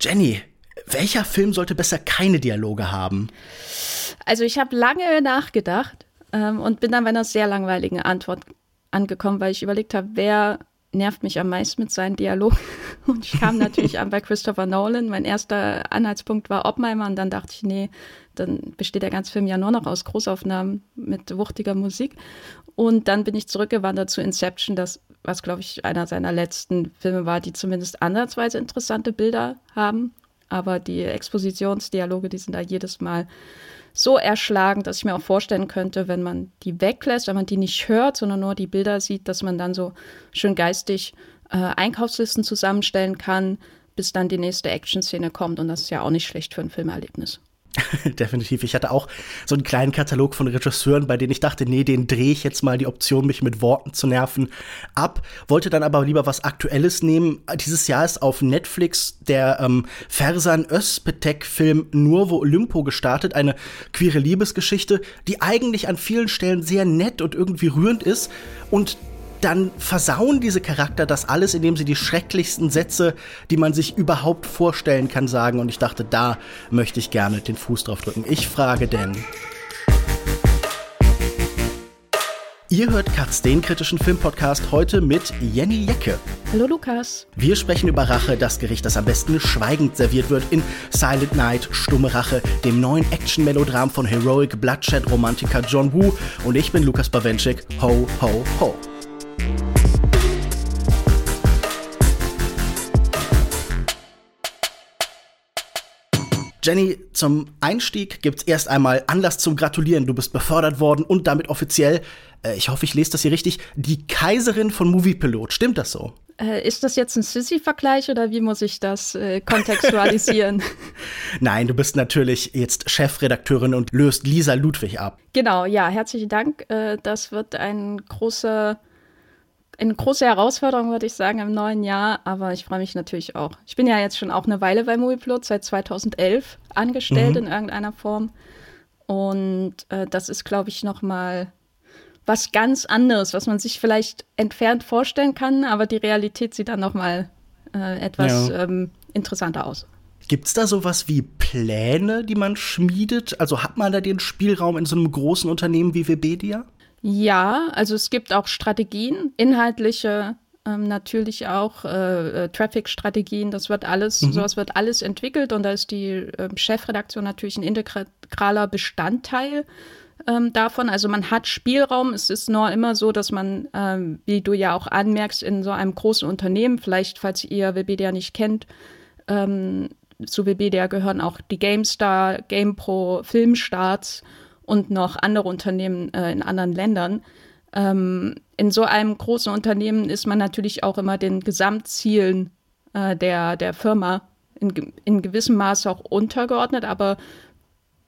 Jenny, welcher Film sollte besser keine Dialoge haben? Also ich habe lange nachgedacht ähm, und bin dann bei einer sehr langweiligen Antwort angekommen, weil ich überlegt habe, wer nervt mich am meisten mit seinen Dialog. Und ich kam natürlich an bei Christopher Nolan. Mein erster Anhaltspunkt war Oppenheimer und dann dachte ich, nee, dann besteht der ganze Film ja nur noch aus Großaufnahmen mit wuchtiger Musik. Und dann bin ich zurückgewandert zu Inception, das, was glaube ich einer seiner letzten Filme war, die zumindest ansatzweise interessante Bilder haben. Aber die Expositionsdialoge, die sind da jedes Mal so erschlagend, dass ich mir auch vorstellen könnte, wenn man die weglässt, wenn man die nicht hört, sondern nur die Bilder sieht, dass man dann so schön geistig äh, Einkaufslisten zusammenstellen kann, bis dann die nächste Action-Szene kommt. Und das ist ja auch nicht schlecht für ein Filmerlebnis. Definitiv. Ich hatte auch so einen kleinen Katalog von Regisseuren, bei denen ich dachte, nee, den drehe ich jetzt mal die Option, mich mit Worten zu nerven, ab. Wollte dann aber lieber was Aktuelles nehmen. Dieses Jahr ist auf Netflix der ähm, Fersan Özpetek-Film Nurvo Olympo gestartet. Eine queere Liebesgeschichte, die eigentlich an vielen Stellen sehr nett und irgendwie rührend ist. Und dann versauen diese Charakter das alles, indem sie die schrecklichsten Sätze, die man sich überhaupt vorstellen kann, sagen. Und ich dachte, da möchte ich gerne den Fuß drauf drücken. Ich frage denn. Ihr hört Katz, den kritischen Filmpodcast, heute mit Jenny Jecke. Hallo Lukas. Wir sprechen über Rache, das Gericht, das am besten schweigend serviert wird in Silent Night, Stumme Rache, dem neuen Action-Melodram von Heroic Bloodshed-Romantiker John Woo. Und ich bin Lukas Bawenschik. Ho, ho, ho. Jenny, zum Einstieg gibt es erst einmal Anlass zum Gratulieren. Du bist befördert worden und damit offiziell, äh, ich hoffe, ich lese das hier richtig, die Kaiserin von Moviepilot. Stimmt das so? Äh, ist das jetzt ein Sissy-Vergleich oder wie muss ich das äh, kontextualisieren? Nein, du bist natürlich jetzt Chefredakteurin und löst Lisa Ludwig ab. Genau, ja, herzlichen Dank. Äh, das wird ein großer eine große Herausforderung, würde ich sagen, im neuen Jahr, aber ich freue mich natürlich auch. Ich bin ja jetzt schon auch eine Weile bei Movieplot, seit 2011 angestellt mhm. in irgendeiner Form. Und äh, das ist, glaube ich, noch mal was ganz anderes, was man sich vielleicht entfernt vorstellen kann, aber die Realität sieht dann noch mal äh, etwas ja. ähm, interessanter aus. Gibt es da sowas wie Pläne, die man schmiedet? Also hat man da den Spielraum in so einem großen Unternehmen wie Webedia? Ja, also es gibt auch Strategien, inhaltliche ähm, natürlich auch äh, äh, Traffic-Strategien. Das wird alles, mhm. sowas wird alles entwickelt und da ist die äh, Chefredaktion natürlich ein integraler Bestandteil ähm, davon. Also man hat Spielraum. Es ist nur immer so, dass man, ähm, wie du ja auch anmerkst, in so einem großen Unternehmen, vielleicht falls ihr Webedia nicht kennt, ähm, zu Webedia gehören auch die GameStar, GamePro, Filmstarts und noch andere Unternehmen äh, in anderen Ländern. Ähm, in so einem großen Unternehmen ist man natürlich auch immer den Gesamtzielen äh, der, der Firma in, in gewissem Maße auch untergeordnet, aber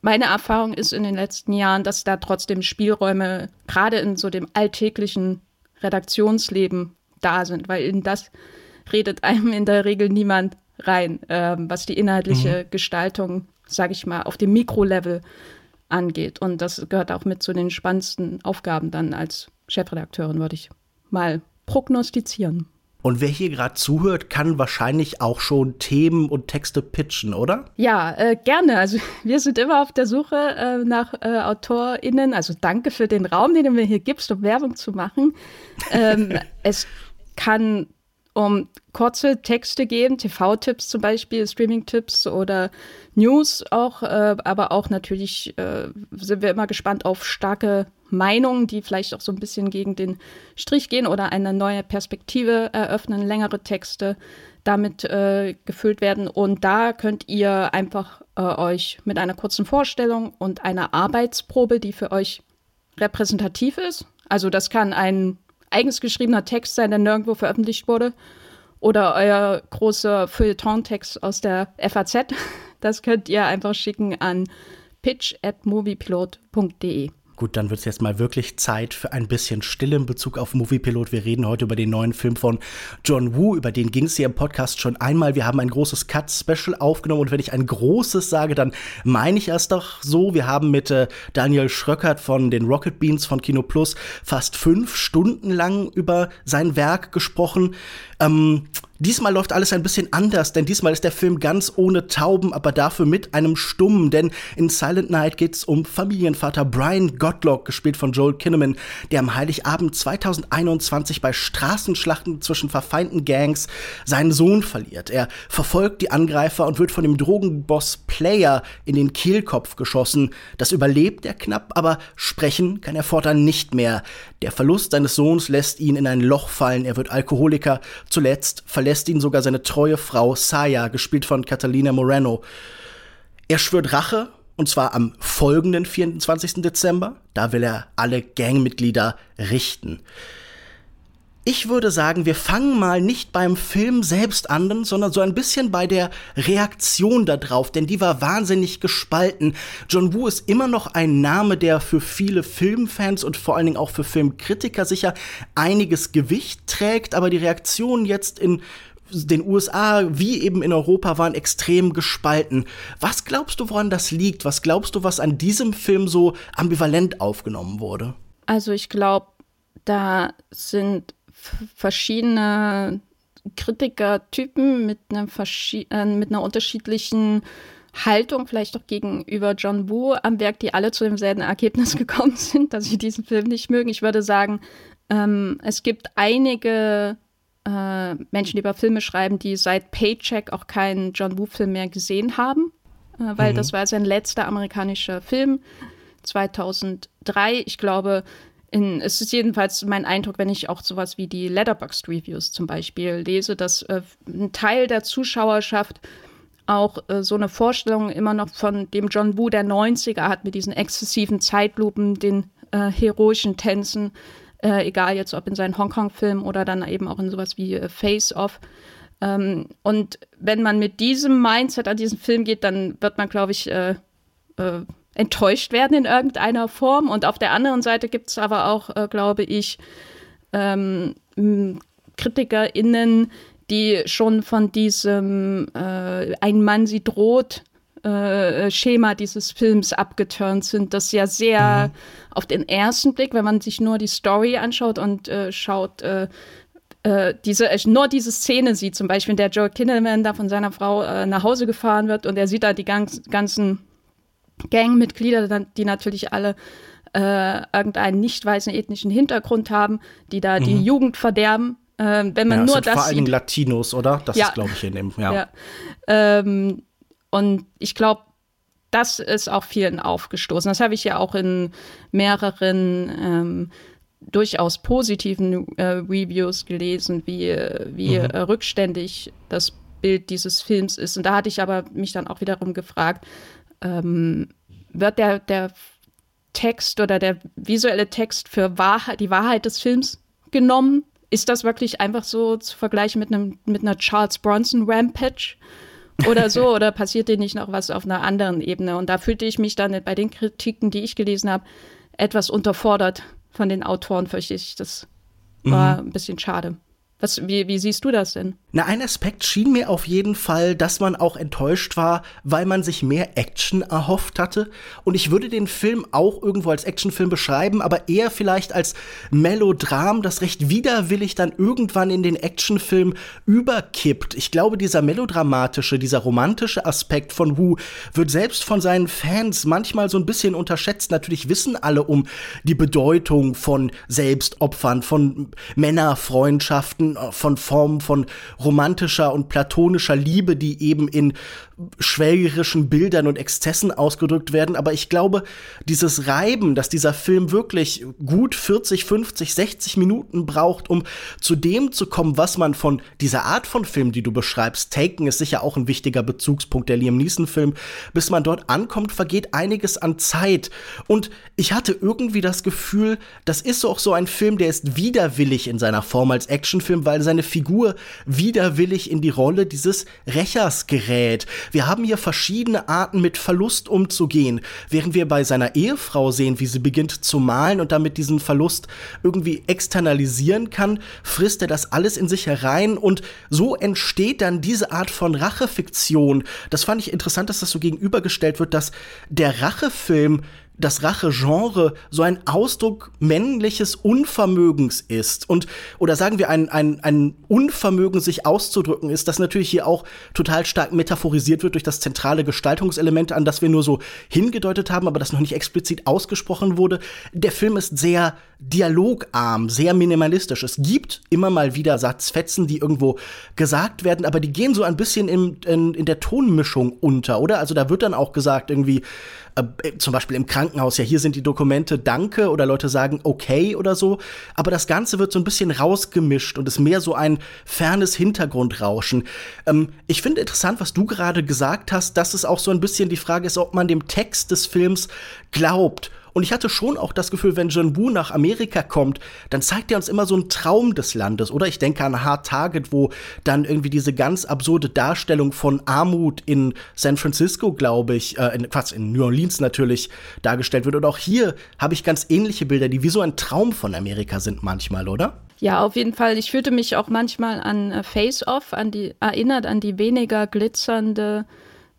meine Erfahrung ist in den letzten Jahren, dass da trotzdem Spielräume gerade in so dem alltäglichen Redaktionsleben da sind, weil in das redet einem in der Regel niemand rein, äh, was die inhaltliche mhm. Gestaltung, sage ich mal, auf dem Mikrolevel angeht. Und das gehört auch mit zu den spannendsten Aufgaben dann als Chefredakteurin, würde ich mal prognostizieren. Und wer hier gerade zuhört, kann wahrscheinlich auch schon Themen und Texte pitchen, oder? Ja, äh, gerne. Also wir sind immer auf der Suche äh, nach äh, AutorInnen. Also danke für den Raum, den du mir hier gibst, um Werbung zu machen. Ähm, es kann um kurze Texte geben, TV-Tipps zum Beispiel, Streaming-Tipps oder News auch, äh, aber auch natürlich äh, sind wir immer gespannt auf starke Meinungen, die vielleicht auch so ein bisschen gegen den Strich gehen oder eine neue Perspektive eröffnen, längere Texte damit äh, gefüllt werden. Und da könnt ihr einfach äh, euch mit einer kurzen Vorstellung und einer Arbeitsprobe, die für euch repräsentativ ist, also das kann ein eigens geschriebener Text sein, der nirgendwo veröffentlicht wurde, oder euer großer Feuilleton-Text aus der FAZ. Das könnt ihr einfach schicken an pitch at moviepilot.de. Gut, dann wird es jetzt mal wirklich Zeit für ein bisschen Stille in Bezug auf Moviepilot. Wir reden heute über den neuen Film von John Woo. Über den ging es hier im Podcast schon einmal. Wir haben ein großes Cut-Special aufgenommen. Und wenn ich ein großes sage, dann meine ich es doch so. Wir haben mit äh, Daniel Schröckert von den Rocket Beans von Kino Plus fast fünf Stunden lang über sein Werk gesprochen. Ähm, Diesmal läuft alles ein bisschen anders, denn diesmal ist der Film ganz ohne Tauben, aber dafür mit einem Stummen, denn in Silent Night geht es um Familienvater Brian Godlock, gespielt von Joel Kinnaman, der am Heiligabend 2021 bei Straßenschlachten zwischen verfeinden Gangs seinen Sohn verliert. Er verfolgt die Angreifer und wird von dem Drogenboss Player in den Kehlkopf geschossen. Das überlebt er knapp, aber sprechen kann er fortan nicht mehr. Der Verlust seines Sohns lässt ihn in ein Loch fallen, er wird Alkoholiker, zuletzt verletzt verlässt ihn sogar seine treue Frau Saya, gespielt von Catalina Moreno. Er schwört Rache, und zwar am folgenden 24. Dezember. Da will er alle Gangmitglieder richten. Ich würde sagen, wir fangen mal nicht beim Film selbst an, sondern so ein bisschen bei der Reaktion darauf, denn die war wahnsinnig gespalten. John Woo ist immer noch ein Name, der für viele Filmfans und vor allen Dingen auch für Filmkritiker sicher einiges Gewicht trägt, aber die Reaktionen jetzt in den USA wie eben in Europa waren extrem gespalten. Was glaubst du, woran das liegt? Was glaubst du, was an diesem Film so ambivalent aufgenommen wurde? Also ich glaube, da sind verschiedene Kritikertypen mit, einem äh, mit einer unterschiedlichen Haltung, vielleicht auch gegenüber John Woo am Werk, die alle zu demselben Ergebnis gekommen sind, dass sie diesen Film nicht mögen. Ich würde sagen, ähm, es gibt einige äh, Menschen, die über Filme schreiben, die seit Paycheck auch keinen John Woo-Film mehr gesehen haben, äh, weil mhm. das war sein letzter amerikanischer Film 2003. Ich glaube, in, es ist jedenfalls mein Eindruck, wenn ich auch sowas wie die Letterboxd Reviews zum Beispiel lese, dass äh, ein Teil der Zuschauerschaft auch äh, so eine Vorstellung immer noch von dem John Woo der 90er hat mit diesen exzessiven Zeitlupen, den äh, heroischen Tänzen, äh, egal jetzt ob in seinen Hongkong-Filmen oder dann eben auch in sowas wie äh, Face Off. Ähm, und wenn man mit diesem Mindset an diesen Film geht, dann wird man, glaube ich, äh, enttäuscht werden in irgendeiner Form. Und auf der anderen Seite gibt es aber auch, äh, glaube ich, ähm, KritikerInnen, die schon von diesem äh, Ein Mann sie droht äh, Schema dieses Films abgeturnt sind, das ja sehr mhm. auf den ersten Blick, wenn man sich nur die Story anschaut und äh, schaut, äh, äh diese, nur diese Szene sieht, zum Beispiel, in der Joe Kinnaman da von seiner Frau äh, nach Hause gefahren wird und er sieht da die ganz, ganzen Gangmitglieder, die natürlich alle äh, irgendeinen nicht weißen ethnischen Hintergrund haben, die da mhm. die Jugend verderben. Äh, wenn man ja, nur das vor Dingen Latinos, oder? Das ja. ist, glaube ich, in dem. Ja. ja. Ähm, und ich glaube, das ist auch vielen aufgestoßen. Das habe ich ja auch in mehreren ähm, durchaus positiven äh, Reviews gelesen, wie, wie mhm. äh, rückständig das Bild dieses Films ist. Und da hatte ich aber mich dann auch wiederum gefragt, ähm, wird der, der Text oder der visuelle Text für Wahrheit, die Wahrheit des Films genommen? Ist das wirklich einfach so zu vergleichen mit, einem, mit einer Charles Bronson Rampage oder so? oder passiert dir nicht noch was auf einer anderen Ebene? Und da fühlte ich mich dann bei den Kritiken, die ich gelesen habe, etwas unterfordert von den Autoren, fürchte ich. Das war mhm. ein bisschen schade. Was, wie, wie siehst du das denn? Na, ein Aspekt schien mir auf jeden Fall, dass man auch enttäuscht war, weil man sich mehr Action erhofft hatte. Und ich würde den Film auch irgendwo als Actionfilm beschreiben, aber eher vielleicht als Melodram, das recht widerwillig dann irgendwann in den Actionfilm überkippt. Ich glaube, dieser melodramatische, dieser romantische Aspekt von Wu wird selbst von seinen Fans manchmal so ein bisschen unterschätzt. Natürlich wissen alle um die Bedeutung von Selbstopfern, von Männerfreundschaften, von Formen von romantischer und platonischer Liebe, die eben in schwelgerischen Bildern und Exzessen ausgedrückt werden. Aber ich glaube, dieses Reiben, dass dieser Film wirklich gut 40, 50, 60 Minuten braucht, um zu dem zu kommen, was man von dieser Art von Film, die du beschreibst, Taken ist sicher auch ein wichtiger Bezugspunkt der Liam Neeson-Film, bis man dort ankommt, vergeht einiges an Zeit. Und ich hatte irgendwie das Gefühl, das ist auch so ein Film, der ist widerwillig in seiner Form als Actionfilm, weil seine Figur widerwillig in die Rolle dieses Rächers gerät. Wir haben hier verschiedene Arten, mit Verlust umzugehen. Während wir bei seiner Ehefrau sehen, wie sie beginnt zu malen und damit diesen Verlust irgendwie externalisieren kann, frisst er das alles in sich herein und so entsteht dann diese Art von Rachefiktion. Das fand ich interessant, dass das so gegenübergestellt wird, dass der Rachefilm das Rache-Genre so ein Ausdruck männliches Unvermögens ist und oder sagen wir ein, ein, ein Unvermögen, sich auszudrücken ist, das natürlich hier auch total stark metaphorisiert wird durch das zentrale Gestaltungselement, an das wir nur so hingedeutet haben, aber das noch nicht explizit ausgesprochen wurde. Der Film ist sehr dialogarm, sehr minimalistisch. Es gibt immer mal wieder Satzfetzen, die irgendwo gesagt werden, aber die gehen so ein bisschen in, in, in der Tonmischung unter, oder? Also da wird dann auch gesagt, irgendwie, äh, zum Beispiel im Krankenhaus, ja, hier sind die Dokumente, danke, oder Leute sagen okay oder so. Aber das Ganze wird so ein bisschen rausgemischt und ist mehr so ein fernes Hintergrundrauschen. Ähm, ich finde interessant, was du gerade gesagt hast, dass es auch so ein bisschen die Frage ist, ob man dem Text des Films glaubt und ich hatte schon auch das Gefühl, wenn John Woo nach Amerika kommt, dann zeigt er uns immer so einen Traum des Landes. Oder ich denke an Hard Target, wo dann irgendwie diese ganz absurde Darstellung von Armut in San Francisco, glaube ich, äh, in, fast in New Orleans natürlich dargestellt wird. Und auch hier habe ich ganz ähnliche Bilder, die wie so ein Traum von Amerika sind manchmal, oder? Ja, auf jeden Fall. Ich fühlte mich auch manchmal an äh, Face Off, an die, erinnert an die weniger glitzernde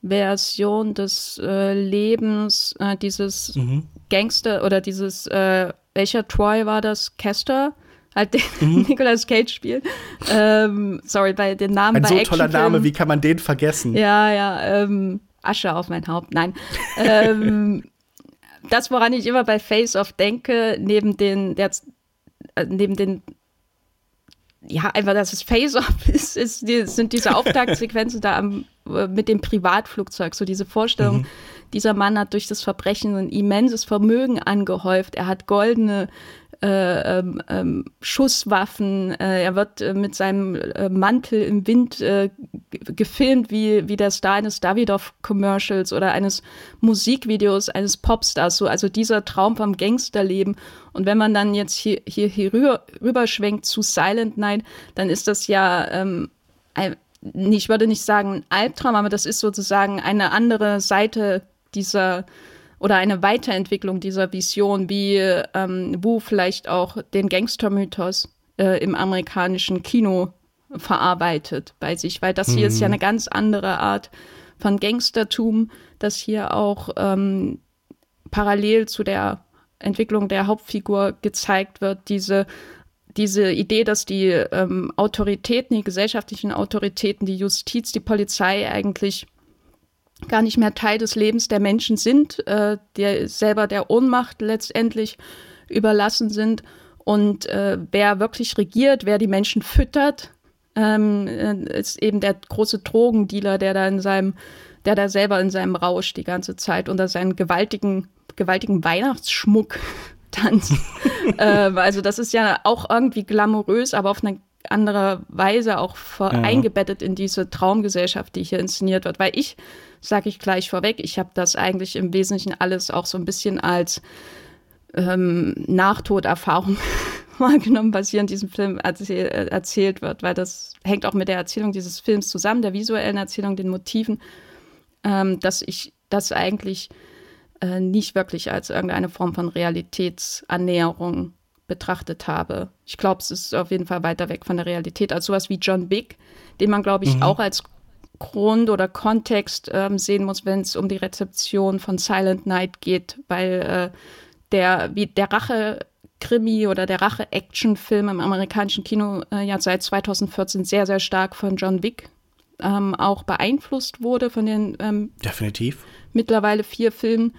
Version des äh, Lebens, äh, dieses mhm. Gangster oder dieses, äh, welcher Troy war das? Kester? Halt den mhm. Nicolas Cage spielt. Ähm, sorry, bei den Namen Ein bei so toller Name, wie kann man den vergessen? Ja, ja, ähm, Asche auf mein Haupt, nein. ähm, das, woran ich immer bei Face Off denke, neben den, der, äh, neben den ja, einfach, dass es Face-Off ist, ist sind diese Auftaktsequenzen da am, äh, mit dem Privatflugzeug. So diese Vorstellung, mhm. dieser Mann hat durch das Verbrechen ein immenses Vermögen angehäuft. Er hat goldene äh, ähm, ähm, Schusswaffen. Äh, er wird äh, mit seinem äh, Mantel im Wind äh, gefilmt wie, wie der Star eines Davidoff-Commercials oder eines Musikvideos eines Popstars. So, also dieser Traum vom Gangsterleben. Und wenn man dann jetzt hier, hier, hier rüber, rüberschwenkt zu Silent Night, dann ist das ja ähm, ein, ich würde nicht sagen ein Albtraum, aber das ist sozusagen eine andere Seite dieser oder eine Weiterentwicklung dieser Vision, wie ähm, Wu vielleicht auch den Gangstermythos äh, im amerikanischen Kino verarbeitet bei sich, weil das hier ist ja mhm. eine ganz andere Art von Gangstertum, das hier auch ähm, parallel zu der Entwicklung der Hauptfigur gezeigt wird, diese diese Idee, dass die ähm, Autoritäten, die gesellschaftlichen Autoritäten, die Justiz, die Polizei eigentlich gar nicht mehr Teil des Lebens der Menschen sind, äh, der selber der Ohnmacht letztendlich überlassen sind. Und äh, wer wirklich regiert, wer die Menschen füttert, ähm, äh, ist eben der große Drogendealer, der da in seinem, der da selber in seinem Rausch die ganze Zeit unter seinen gewaltigen, gewaltigen Weihnachtsschmuck tanzt. äh, also das ist ja auch irgendwie glamourös, aber auf eine andere Weise auch ja. eingebettet in diese Traumgesellschaft, die hier inszeniert wird. Weil ich sage ich gleich vorweg. Ich habe das eigentlich im Wesentlichen alles auch so ein bisschen als ähm, Nachtoderfahrung wahrgenommen, was hier in diesem Film erzähl erzählt wird, weil das hängt auch mit der Erzählung dieses Films zusammen, der visuellen Erzählung, den Motiven, ähm, dass ich das eigentlich äh, nicht wirklich als irgendeine Form von Realitätsannäherung betrachtet habe. Ich glaube, es ist auf jeden Fall weiter weg von der Realität als sowas wie John Big, den man, glaube ich, mhm. auch als Grund oder Kontext ähm, sehen muss, wenn es um die Rezeption von Silent Night geht, weil äh, der, wie der Rache Krimi oder der Rache-Action-Film im amerikanischen Kino äh, ja seit 2014 sehr, sehr stark von John Wick ähm, auch beeinflusst wurde, von den ähm, Definitiv. mittlerweile vier Filmen.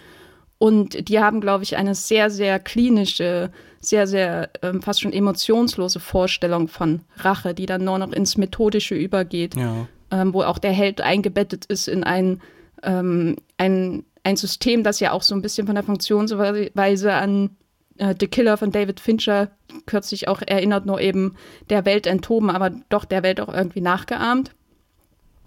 Und die haben, glaube ich, eine sehr, sehr klinische, sehr, sehr ähm, fast schon emotionslose Vorstellung von Rache, die dann nur noch ins Methodische übergeht. Ja ähm, wo auch der Held eingebettet ist in ein, ähm, ein, ein System, das ja auch so ein bisschen von der Funktionsweise an äh, The Killer von David Fincher kürzlich auch erinnert, nur eben der Welt enthoben, aber doch der Welt auch irgendwie nachgeahmt.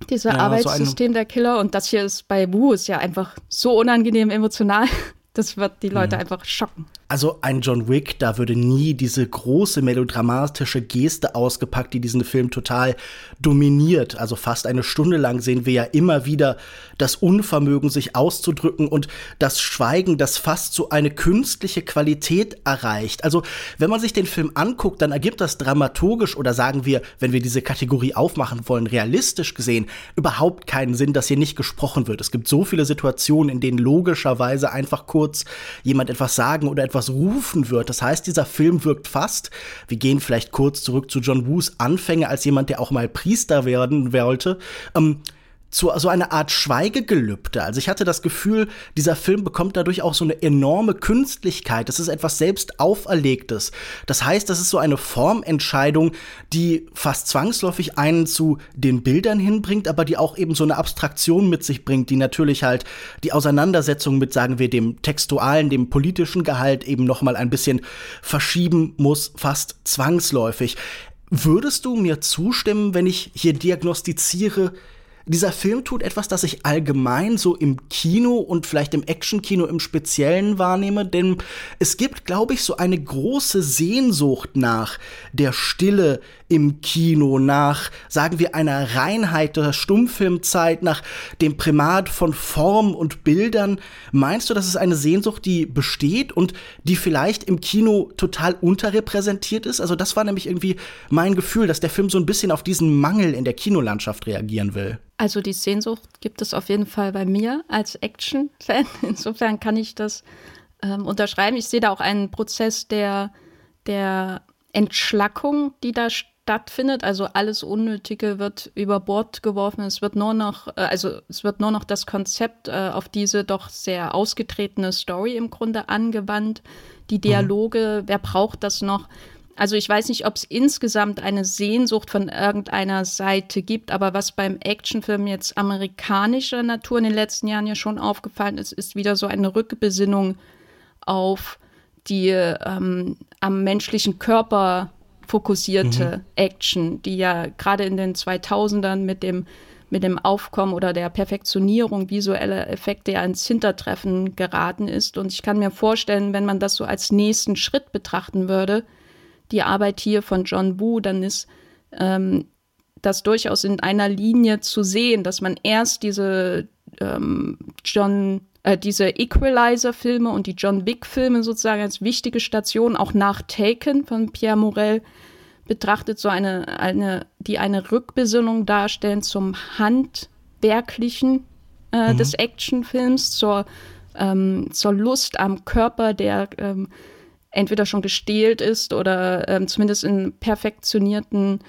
Dieser ja, Arbeitssystem so der Killer und das hier ist bei Wu ist ja einfach so unangenehm emotional. Das wird die Leute mhm. einfach schocken. Also ein John Wick, da würde nie diese große melodramatische Geste ausgepackt, die diesen Film total dominiert. Also fast eine Stunde lang sehen wir ja immer wieder das Unvermögen, sich auszudrücken und das Schweigen, das fast so eine künstliche Qualität erreicht. Also wenn man sich den Film anguckt, dann ergibt das dramaturgisch oder sagen wir, wenn wir diese Kategorie aufmachen wollen, realistisch gesehen, überhaupt keinen Sinn, dass hier nicht gesprochen wird. Es gibt so viele Situationen, in denen logischerweise einfach kurz kurz jemand etwas sagen oder etwas rufen wird. Das heißt, dieser Film wirkt fast, wir gehen vielleicht kurz zurück zu John Woos Anfänge als jemand, der auch mal Priester werden wollte, ähm, zu so einer Art Schweigegelübde. Also ich hatte das Gefühl, dieser Film bekommt dadurch auch so eine enorme Künstlichkeit. Das ist etwas selbst auferlegtes. Das heißt, das ist so eine Formentscheidung, die fast zwangsläufig einen zu den Bildern hinbringt, aber die auch eben so eine Abstraktion mit sich bringt, die natürlich halt die Auseinandersetzung mit, sagen wir, dem textualen, dem politischen Gehalt eben noch mal ein bisschen verschieben muss, fast zwangsläufig. Würdest du mir zustimmen, wenn ich hier diagnostiziere, dieser Film tut etwas, das ich allgemein so im Kino und vielleicht im Actionkino im Speziellen wahrnehme, denn es gibt, glaube ich, so eine große Sehnsucht nach der Stille im Kino, nach, sagen wir, einer Reinheit der Stummfilmzeit, nach dem Primat von Form und Bildern. Meinst du, das ist eine Sehnsucht, die besteht und die vielleicht im Kino total unterrepräsentiert ist? Also das war nämlich irgendwie mein Gefühl, dass der Film so ein bisschen auf diesen Mangel in der Kinolandschaft reagieren will. Also die Sehnsucht gibt es auf jeden Fall bei mir als Action-Fan. Insofern kann ich das ähm, unterschreiben. Ich sehe da auch einen Prozess der, der Entschlackung, die da stattfindet. Also alles Unnötige wird über Bord geworfen. Es wird nur noch, äh, also es wird nur noch das Konzept äh, auf diese doch sehr ausgetretene Story im Grunde angewandt. Die Dialoge, mhm. wer braucht das noch? Also ich weiß nicht, ob es insgesamt eine Sehnsucht von irgendeiner Seite gibt, aber was beim Actionfilm jetzt amerikanischer Natur in den letzten Jahren ja schon aufgefallen ist, ist wieder so eine Rückbesinnung auf die ähm, am menschlichen Körper fokussierte mhm. Action, die ja gerade in den 2000ern mit dem mit dem Aufkommen oder der Perfektionierung visueller Effekte ja ins Hintertreffen geraten ist. Und ich kann mir vorstellen, wenn man das so als nächsten Schritt betrachten würde, die Arbeit hier von John Woo, dann ist ähm, das durchaus in einer Linie zu sehen, dass man erst diese ähm, John äh, diese Equalizer-Filme und die John Wick-Filme sozusagen als wichtige Station auch nach Taken von Pierre Morel betrachtet, so eine, eine, die eine Rückbesinnung darstellen zum Handwerklichen äh, mhm. des Actionfilms, zur, ähm, zur Lust am Körper, der ähm, entweder schon gestählt ist oder ähm, zumindest in perfektionierten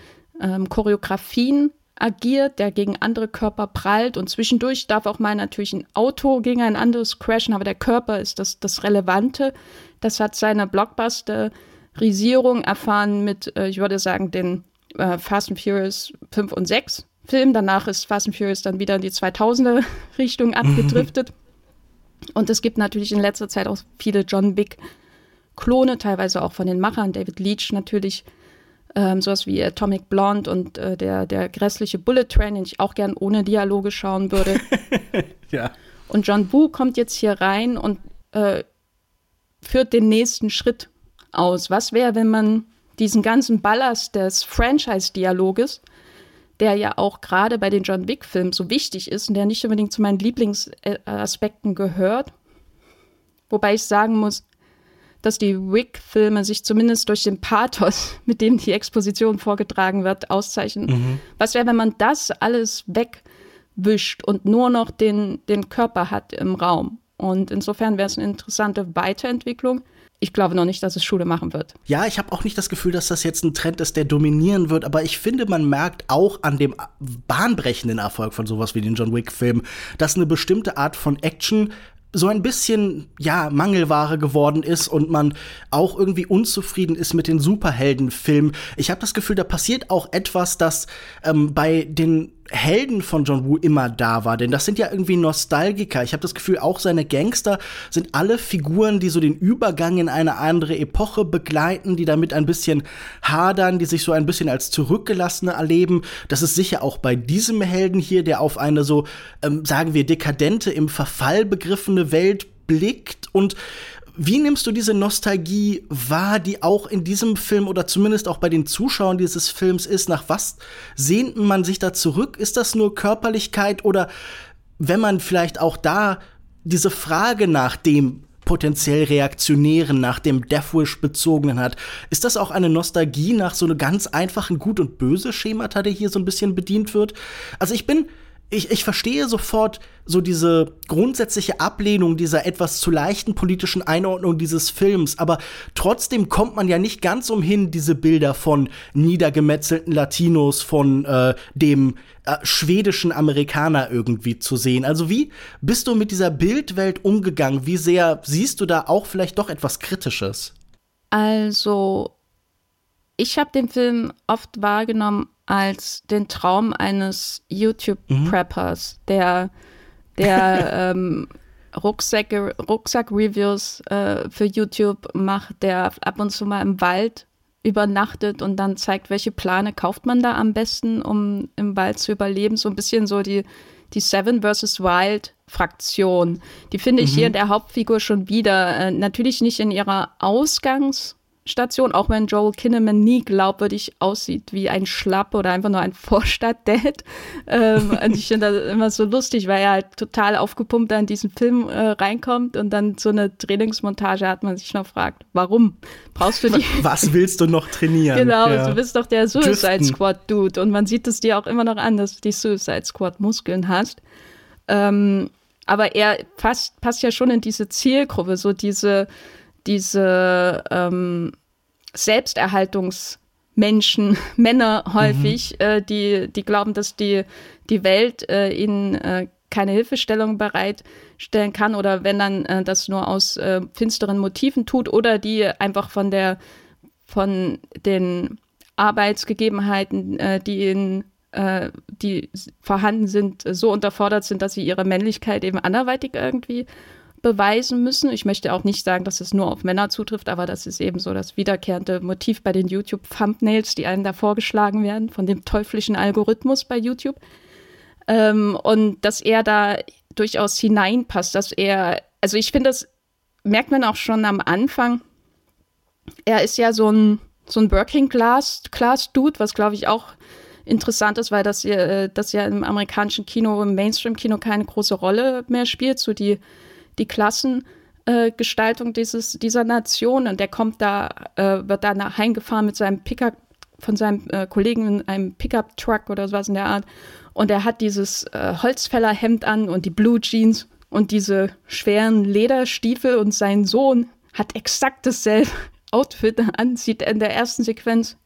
ähm, Choreografien agiert, der gegen andere Körper prallt und zwischendurch darf auch mal natürlich ein Auto gegen ein anderes crashen, aber der Körper ist das, das Relevante. Das hat seine Blockbusterisierung erfahren mit, äh, ich würde sagen, den äh, Fast and Furious 5 und 6 Film. Danach ist Fast and Furious dann wieder in die 2000er Richtung abgedriftet. und es gibt natürlich in letzter Zeit auch viele John Wick Klone, teilweise auch von den Machern, David Leach natürlich, ähm, sowas wie Atomic Blonde und äh, der, der grässliche Bullet Train, den ich auch gern ohne Dialoge schauen würde. ja. Und John Woo kommt jetzt hier rein und äh, führt den nächsten Schritt aus. Was wäre, wenn man diesen ganzen Ballast des Franchise-Dialoges, der ja auch gerade bei den John Wick-Filmen so wichtig ist und der nicht unbedingt zu meinen Lieblingsaspekten gehört, wobei ich sagen muss, dass die Wick-Filme sich zumindest durch den Pathos, mit dem die Exposition vorgetragen wird, auszeichnen. Mhm. Was wäre, wenn man das alles wegwischt und nur noch den, den Körper hat im Raum? Und insofern wäre es eine interessante Weiterentwicklung. Ich glaube noch nicht, dass es Schule machen wird. Ja, ich habe auch nicht das Gefühl, dass das jetzt ein Trend ist, der dominieren wird, aber ich finde, man merkt auch an dem bahnbrechenden Erfolg von sowas wie den John Wick-Film, dass eine bestimmte Art von Action so ein bisschen, ja, Mangelware geworden ist und man auch irgendwie unzufrieden ist mit den Superheldenfilmen. Ich habe das Gefühl, da passiert auch etwas, das ähm, bei den Helden von John Woo immer da war, denn das sind ja irgendwie Nostalgiker. Ich habe das Gefühl, auch seine Gangster sind alle Figuren, die so den Übergang in eine andere Epoche begleiten, die damit ein bisschen hadern, die sich so ein bisschen als zurückgelassene erleben. Das ist sicher auch bei diesem Helden hier, der auf eine so, ähm, sagen wir, dekadente, im Verfall begriffene Welt blickt und wie nimmst du diese Nostalgie wahr, die auch in diesem Film oder zumindest auch bei den Zuschauern dieses Films ist? Nach was sehnt man sich da zurück? Ist das nur Körperlichkeit oder wenn man vielleicht auch da diese Frage nach dem potenziell Reaktionären, nach dem Deathwish bezogenen hat. Ist das auch eine Nostalgie nach so einem ganz einfachen Gut- und Böse-Schemata, der hier so ein bisschen bedient wird? Also ich bin ich, ich verstehe sofort so diese grundsätzliche Ablehnung dieser etwas zu leichten politischen Einordnung dieses Films, aber trotzdem kommt man ja nicht ganz umhin, diese Bilder von niedergemetzelten Latinos, von äh, dem äh, schwedischen Amerikaner irgendwie zu sehen. Also wie bist du mit dieser Bildwelt umgegangen? Wie sehr siehst du da auch vielleicht doch etwas Kritisches? Also, ich habe den Film oft wahrgenommen als den Traum eines YouTube-Preppers, mhm. der, der ähm, Rucksäcke, Rucksack-Reviews äh, für YouTube macht, der ab und zu mal im Wald übernachtet und dann zeigt, welche Plane kauft man da am besten, um im Wald zu überleben. So ein bisschen so die, die Seven vs. Wild Fraktion. Die finde ich mhm. hier in der Hauptfigur schon wieder. Äh, natürlich nicht in ihrer Ausgangs- Station, auch wenn Joel Kinnaman nie glaubwürdig aussieht wie ein Schlapp oder einfach nur ein Vorstadt-Dad. Ähm, und ich finde das immer so lustig, weil er halt total aufgepumpt in diesen Film äh, reinkommt und dann so eine Trainingsmontage hat man sich noch fragt, warum brauchst du die? Was willst du noch trainieren? Genau, ja. du bist doch der Suicide Squad-Dude und man sieht es dir auch immer noch an, dass du die Suicide Squad-Muskeln hast. Ähm, aber er passt, passt ja schon in diese Zielgruppe, so diese diese ähm, Selbsterhaltungsmenschen, Männer häufig, mhm. äh, die, die glauben, dass die, die Welt äh, ihnen äh, keine Hilfestellung bereitstellen kann oder wenn dann äh, das nur aus äh, finsteren Motiven tut oder die einfach von der von den Arbeitsgegebenheiten, äh, die in die vorhanden sind, so unterfordert sind, dass sie ihre Männlichkeit eben anderweitig irgendwie beweisen müssen. Ich möchte auch nicht sagen, dass es nur auf Männer zutrifft, aber das ist eben so das wiederkehrende Motiv bei den YouTube-Thumbnails, die einem da vorgeschlagen werden von dem teuflischen Algorithmus bei YouTube. Ähm, und dass er da durchaus hineinpasst, dass er, also ich finde, das merkt man auch schon am Anfang. Er ist ja so ein, so ein Working Class, Class Dude, was glaube ich auch interessant ist, weil das äh, das ja im amerikanischen Kino, im Mainstream-Kino keine große Rolle mehr spielt. So die die Klassengestaltung dieses, dieser Nation. Und der kommt da, äh, wird da heimgefahren mit seinem Pickup, von seinem äh, Kollegen in einem Pickup-Truck oder sowas in der Art. Und er hat dieses äh, Holzfällerhemd an und die Blue Jeans und diese schweren Lederstiefel und sein Sohn hat exakt dasselbe Outfit an, sieht in der ersten Sequenz,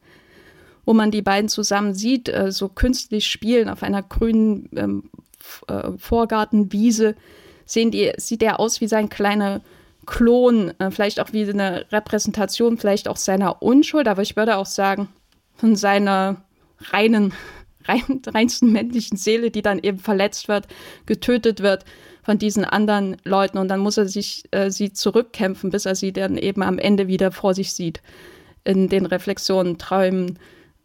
wo man die beiden zusammen sieht, äh, so künstlich spielen auf einer grünen ähm, äh, Vorgartenwiese sehen die, sieht er aus wie sein kleiner Klon, äh, vielleicht auch wie eine Repräsentation, vielleicht auch seiner Unschuld, aber ich würde auch sagen, von seiner reinen, rein, reinsten männlichen Seele, die dann eben verletzt wird, getötet wird von diesen anderen Leuten und dann muss er sich äh, sie zurückkämpfen, bis er sie dann eben am Ende wieder vor sich sieht. In den Reflexionen, Träumen,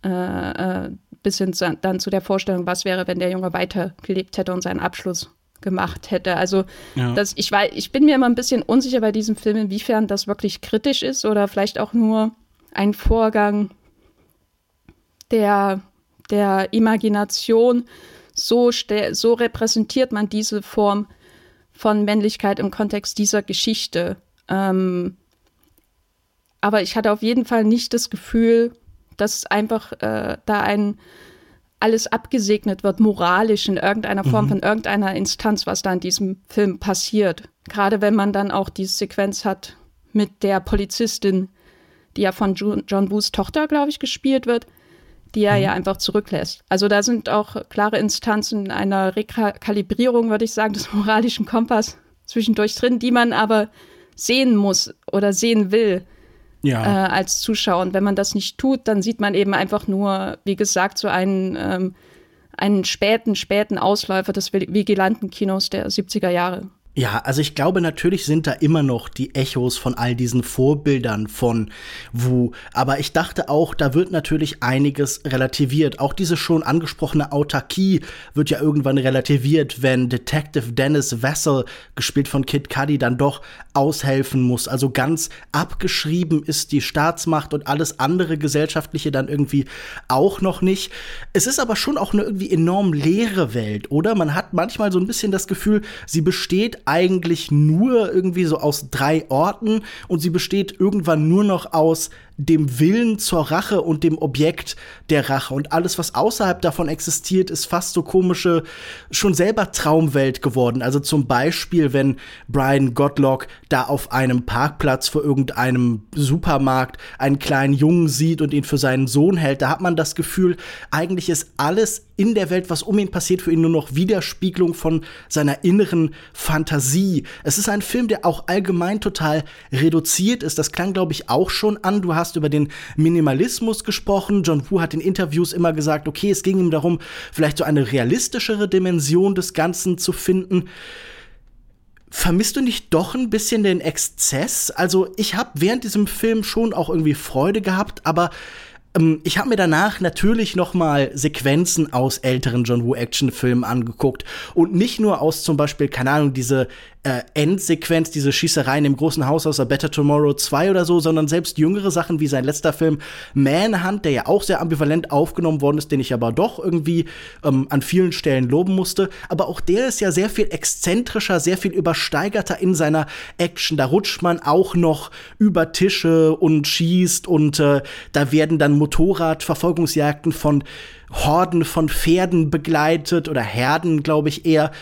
äh, äh, bis hin zu, dann zu der Vorstellung, was wäre, wenn der Junge weitergelebt hätte und seinen Abschluss gemacht hätte. Also ja. das, ich, war, ich bin mir immer ein bisschen unsicher bei diesem Film, inwiefern das wirklich kritisch ist oder vielleicht auch nur ein Vorgang der, der Imagination. So, so repräsentiert man diese Form von Männlichkeit im Kontext dieser Geschichte. Ähm, aber ich hatte auf jeden Fall nicht das Gefühl, dass einfach äh, da ein alles abgesegnet wird, moralisch in irgendeiner Form mhm. von irgendeiner Instanz, was da in diesem Film passiert. Gerade wenn man dann auch die Sequenz hat mit der Polizistin, die ja von John Woos Tochter, glaube ich, gespielt wird, die er mhm. ja einfach zurücklässt. Also da sind auch klare Instanzen einer Rekalibrierung, würde ich sagen, des moralischen Kompass zwischendurch drin, die man aber sehen muss oder sehen will ja. äh, als Zuschauer. Und wenn man das nicht tut, dann sieht man eben einfach nur, wie gesagt, so einen, ähm, einen späten, späten Ausläufer des Vigilantenkinos der 70er Jahre. Ja, also ich glaube, natürlich sind da immer noch die Echos von all diesen Vorbildern von Wu. Aber ich dachte auch, da wird natürlich einiges relativiert. Auch diese schon angesprochene Autarkie wird ja irgendwann relativiert, wenn Detective Dennis Vessel, gespielt von Kid Cudi, dann doch aushelfen muss. Also ganz abgeschrieben ist die Staatsmacht und alles andere Gesellschaftliche dann irgendwie auch noch nicht. Es ist aber schon auch eine irgendwie enorm leere Welt, oder? Man hat manchmal so ein bisschen das Gefühl, sie besteht eigentlich nur irgendwie so aus drei Orten und sie besteht irgendwann nur noch aus dem Willen zur Rache und dem Objekt der Rache. Und alles, was außerhalb davon existiert, ist fast so komische, schon selber Traumwelt geworden. Also zum Beispiel, wenn Brian Godlock da auf einem Parkplatz vor irgendeinem Supermarkt einen kleinen Jungen sieht und ihn für seinen Sohn hält, da hat man das Gefühl, eigentlich ist alles in der Welt, was um ihn passiert, für ihn nur noch Widerspiegelung von seiner inneren Fantasie. Es ist ein Film, der auch allgemein total reduziert ist. Das klang, glaube ich, auch schon an. Du hast über den Minimalismus gesprochen. John Woo hat in Interviews immer gesagt, okay, es ging ihm darum, vielleicht so eine realistischere Dimension des Ganzen zu finden. Vermisst du nicht doch ein bisschen den Exzess? Also, ich habe während diesem Film schon auch irgendwie Freude gehabt, aber ähm, ich habe mir danach natürlich noch mal Sequenzen aus älteren John Woo Actionfilmen angeguckt und nicht nur aus zum Beispiel keine Ahnung diese äh, Endsequenz, diese Schießereien im großen Haus aus A Better Tomorrow 2 oder so, sondern selbst jüngere Sachen wie sein letzter Film Manhunt, der ja auch sehr ambivalent aufgenommen worden ist, den ich aber doch irgendwie ähm, an vielen Stellen loben musste. Aber auch der ist ja sehr viel exzentrischer, sehr viel übersteigerter in seiner Action. Da rutscht man auch noch über Tische und schießt und äh, da werden dann Motorradverfolgungsjagden von Horden von Pferden begleitet oder Herden, glaube ich eher.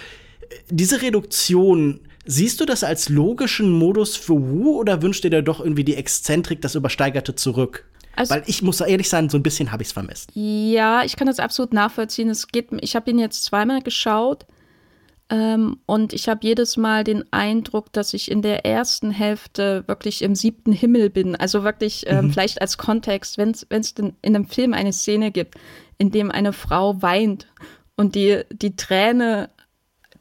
Diese Reduktion Siehst du das als logischen Modus für Wu oder wünscht dir doch irgendwie die Exzentrik, das Übersteigerte zurück? Also, Weil ich muss ehrlich sein, so ein bisschen habe ich es vermisst. Ja, ich kann das absolut nachvollziehen. Es geht, ich habe ihn jetzt zweimal geschaut ähm, und ich habe jedes Mal den Eindruck, dass ich in der ersten Hälfte wirklich im siebten Himmel bin. Also wirklich, ähm, mhm. vielleicht als Kontext, wenn es in einem Film eine Szene gibt, in dem eine Frau weint und die, die Träne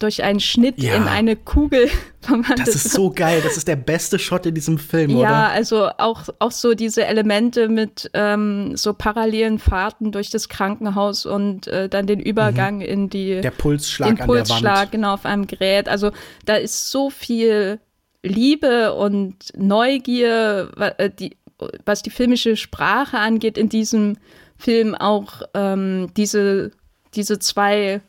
durch einen Schnitt ja. in eine Kugel verwandelt. Das ist so geil. Das ist der beste Shot in diesem Film, ja, oder? Ja, also auch, auch so diese Elemente mit ähm, so parallelen Fahrten durch das Krankenhaus und äh, dann den Übergang mhm. in die. Der Pulsschlag, den Pulsschlag an der Wand. genau, auf einem Gerät. Also da ist so viel Liebe und Neugier, äh, die, was die filmische Sprache angeht, in diesem Film auch ähm, diese, diese zwei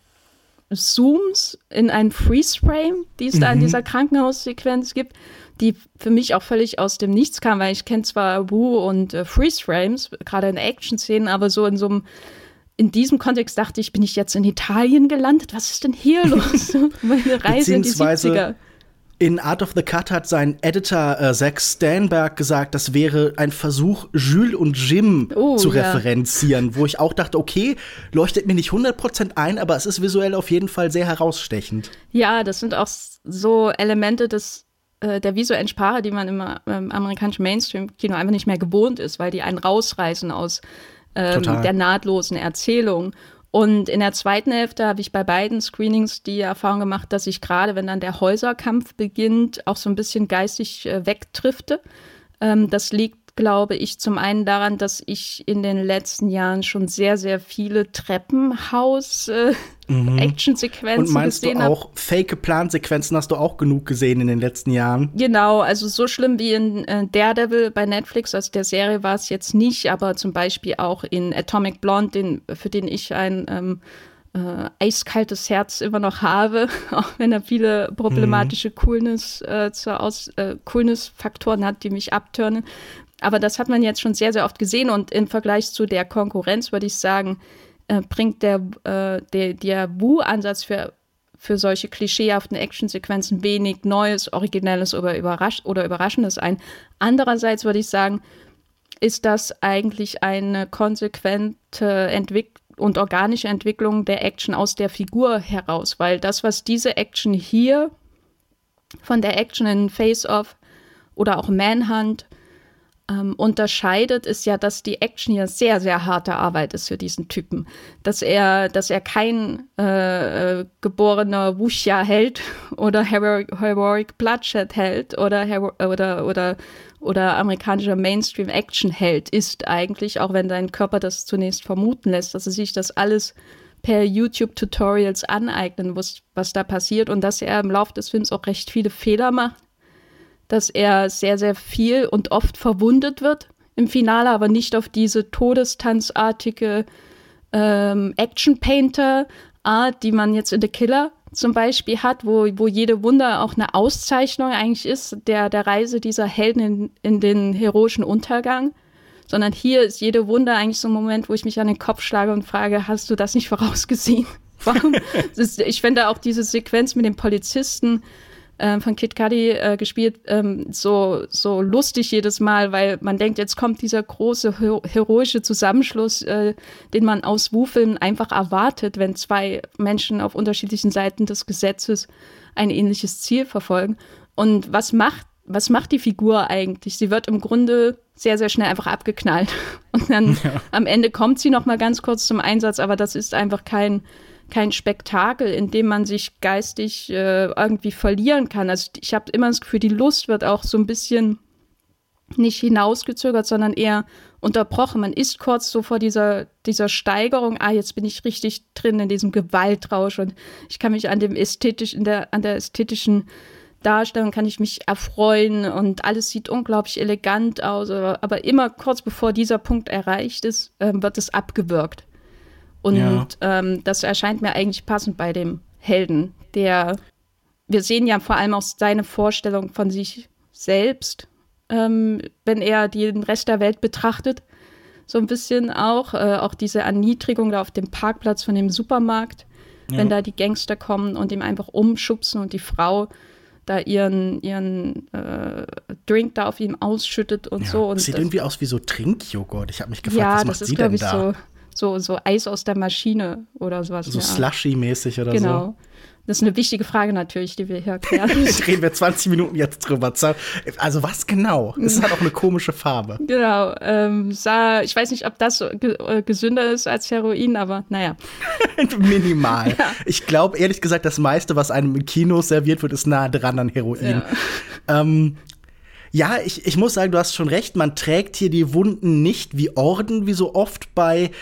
Zooms in ein Freeze-Frame, die es mhm. da in mhm. dieser Krankenhaussequenz gibt, die für mich auch völlig aus dem Nichts kam, weil ich kenne zwar Wu und äh, Freeze-Frames, gerade in Action-Szenen, aber so in so einem in diesem Kontext dachte ich, bin ich jetzt in Italien gelandet? Was ist denn hier los? Meine Reise in die 70er in Art of the Cut hat sein Editor äh, Zack Stanberg gesagt, das wäre ein Versuch, Jules und Jim oh, zu ja. referenzieren, wo ich auch dachte, okay, leuchtet mir nicht 100% ein, aber es ist visuell auf jeden Fall sehr herausstechend. Ja, das sind auch so Elemente des, äh, der visuellen Sprache, die man im, im amerikanischen Mainstream-Kino einfach nicht mehr gewohnt ist, weil die einen rausreißen aus ähm, der nahtlosen Erzählung. Und in der zweiten Hälfte habe ich bei beiden Screenings die Erfahrung gemacht, dass ich gerade, wenn dann der Häuserkampf beginnt, auch so ein bisschen geistig äh, wegdrifte. Ähm, das liegt glaube ich, zum einen daran, dass ich in den letzten Jahren schon sehr, sehr viele Treppenhaus-Action-Sequenzen äh, mhm. Und meinst gesehen du auch fake Plansequenzen hast du auch genug gesehen in den letzten Jahren? Genau, also so schlimm wie in äh, Daredevil bei Netflix, also der Serie war es jetzt nicht, aber zum Beispiel auch in Atomic Blonde, den, für den ich ein ähm, äh, eiskaltes Herz immer noch habe, auch wenn er viele problematische mhm. Coolness, äh, äh, Coolness-Faktoren hat, die mich abturnen. Aber das hat man jetzt schon sehr, sehr oft gesehen und im Vergleich zu der Konkurrenz würde ich sagen, äh, bringt der, äh, der, der Wu-Ansatz für, für solche klischeehaften Actionsequenzen wenig Neues, Originelles oder, überrasch oder Überraschendes ein. Andererseits würde ich sagen, ist das eigentlich eine konsequente Entwicklung und organische Entwicklung der Action aus der Figur heraus, weil das, was diese Action hier von der Action in Face-Off oder auch Manhunt ähm, unterscheidet, ist ja, dass die Action ja sehr, sehr harte Arbeit ist für diesen Typen. Dass er, dass er kein äh, geborener Wuxia-Held oder Heroic, Heroic Bloodshed-Held oder, oder, oder, oder amerikanischer Mainstream-Action-Held ist eigentlich, auch wenn dein Körper das zunächst vermuten lässt, dass er sich das alles per YouTube-Tutorials aneignen muss, was da passiert und dass er im Laufe des Films auch recht viele Fehler macht dass er sehr, sehr viel und oft verwundet wird im Finale, aber nicht auf diese todestanzartige ähm, Action-Painter-Art, die man jetzt in The Killer zum Beispiel hat, wo, wo jede Wunder auch eine Auszeichnung eigentlich ist, der, der Reise dieser Helden in, in den heroischen Untergang, sondern hier ist jede Wunde eigentlich so ein Moment, wo ich mich an den Kopf schlage und frage, hast du das nicht vorausgesehen? Warum? ich finde auch diese Sequenz mit dem Polizisten, äh, von Kid Cudi äh, gespielt, ähm, so, so lustig jedes Mal, weil man denkt, jetzt kommt dieser große her heroische Zusammenschluss, äh, den man aus Wu-Filmen einfach erwartet, wenn zwei Menschen auf unterschiedlichen Seiten des Gesetzes ein ähnliches Ziel verfolgen. Und was macht, was macht die Figur eigentlich? Sie wird im Grunde sehr, sehr schnell einfach abgeknallt. Und dann ja. am Ende kommt sie noch mal ganz kurz zum Einsatz, aber das ist einfach kein kein Spektakel, in dem man sich geistig äh, irgendwie verlieren kann. Also ich habe immer das Gefühl, die Lust wird auch so ein bisschen nicht hinausgezögert, sondern eher unterbrochen. Man ist kurz so vor dieser, dieser Steigerung, ah, jetzt bin ich richtig drin in diesem Gewaltrausch und ich kann mich an dem ästhetisch, in der, an der ästhetischen Darstellung kann ich mich erfreuen und alles sieht unglaublich elegant aus, aber, immer kurz bevor dieser Punkt erreicht ist, äh, wird es abgewürgt. Und ja. ähm, das erscheint mir eigentlich passend bei dem Helden, der, wir sehen ja vor allem auch seine Vorstellung von sich selbst, ähm, wenn er den Rest der Welt betrachtet. So ein bisschen auch, äh, auch diese Erniedrigung da auf dem Parkplatz von dem Supermarkt, ja. wenn da die Gangster kommen und ihm einfach umschubsen und die Frau da ihren, ihren äh, Drink da auf ihm ausschüttet und ja, so. Und sieht irgendwie aus wie so Trinkjoghurt. Ich habe mich gefragt, ja, was macht das sie ist, denn ich, da? So, so, so Eis aus der Maschine oder sowas. So slushy-mäßig oder genau. so. Genau. Das ist eine wichtige Frage natürlich, die wir hier klären. Reden wir 20 Minuten jetzt drüber. Also was genau? Es hat auch eine komische Farbe. Genau. Ähm, sah, ich weiß nicht, ob das äh, gesünder ist als Heroin, aber naja. Minimal. Ja. Ich glaube, ehrlich gesagt, das meiste, was einem im Kino serviert wird, ist nah dran an Heroin. Ja. Ähm, ja, ich, ich muss sagen, du hast schon recht, man trägt hier die Wunden nicht wie Orden, wie so oft bei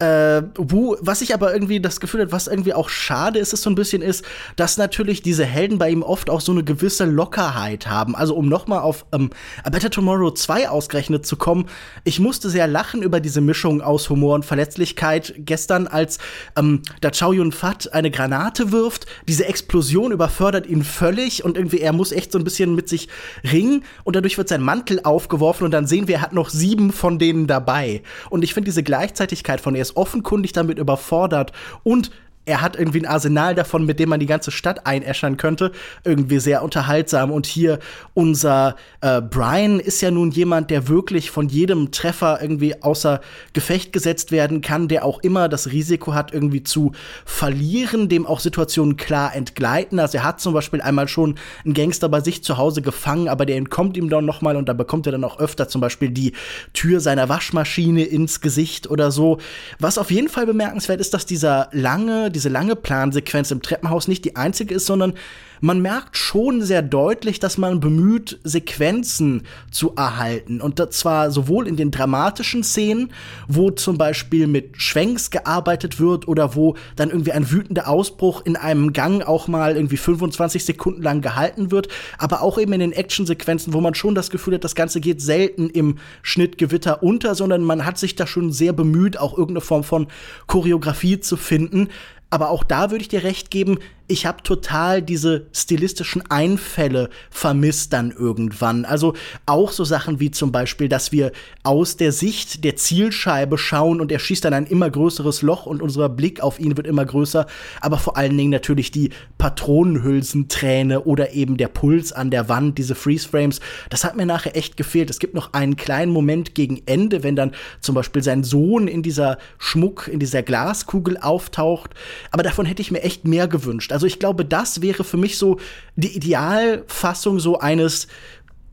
äh, Wu, was ich aber irgendwie das Gefühl hat, was irgendwie auch schade ist, ist so ein bisschen ist, dass natürlich diese Helden bei ihm oft auch so eine gewisse Lockerheit haben. Also um nochmal auf ähm, A Better Tomorrow 2 ausgerechnet zu kommen, ich musste sehr lachen über diese Mischung aus Humor und Verletzlichkeit gestern, als ähm, da Chow Yun Fat eine Granate wirft. Diese Explosion überfördert ihn völlig und irgendwie er muss echt so ein bisschen mit sich ringen und dadurch wird sein Mantel aufgeworfen und dann sehen wir, er hat noch sieben von denen dabei. Und ich finde diese Gleichzeitigkeit von er ist offenkundig damit überfordert und er hat irgendwie ein Arsenal davon, mit dem man die ganze Stadt einäschern könnte. Irgendwie sehr unterhaltsam. Und hier unser äh, Brian ist ja nun jemand, der wirklich von jedem Treffer irgendwie außer Gefecht gesetzt werden kann, der auch immer das Risiko hat, irgendwie zu verlieren, dem auch Situationen klar entgleiten. Also er hat zum Beispiel einmal schon einen Gangster bei sich zu Hause gefangen, aber der entkommt ihm dann noch mal und da bekommt er dann auch öfter zum Beispiel die Tür seiner Waschmaschine ins Gesicht oder so. Was auf jeden Fall bemerkenswert ist, dass dieser lange diese lange Plansequenz im Treppenhaus nicht die einzige ist, sondern man merkt schon sehr deutlich, dass man bemüht, Sequenzen zu erhalten. Und zwar sowohl in den dramatischen Szenen, wo zum Beispiel mit Schwenks gearbeitet wird oder wo dann irgendwie ein wütender Ausbruch in einem Gang auch mal irgendwie 25 Sekunden lang gehalten wird, aber auch eben in den Actionsequenzen, wo man schon das Gefühl hat, das Ganze geht selten im Schnittgewitter unter, sondern man hat sich da schon sehr bemüht, auch irgendeine Form von Choreografie zu finden. Aber auch da würde ich dir recht geben, ich habe total diese stilistischen Einfälle vermisst dann irgendwann. Also auch so Sachen wie zum Beispiel, dass wir aus der Sicht der Zielscheibe schauen und er schießt dann ein immer größeres Loch und unser Blick auf ihn wird immer größer. Aber vor allen Dingen natürlich die Patronenhülsenträne oder eben der Puls an der Wand, diese Freeze-Frames. Das hat mir nachher echt gefehlt. Es gibt noch einen kleinen Moment gegen Ende, wenn dann zum Beispiel sein Sohn in dieser Schmuck, in dieser Glaskugel auftaucht. Aber davon hätte ich mir echt mehr gewünscht. Also ich glaube, das wäre für mich so die Idealfassung so eines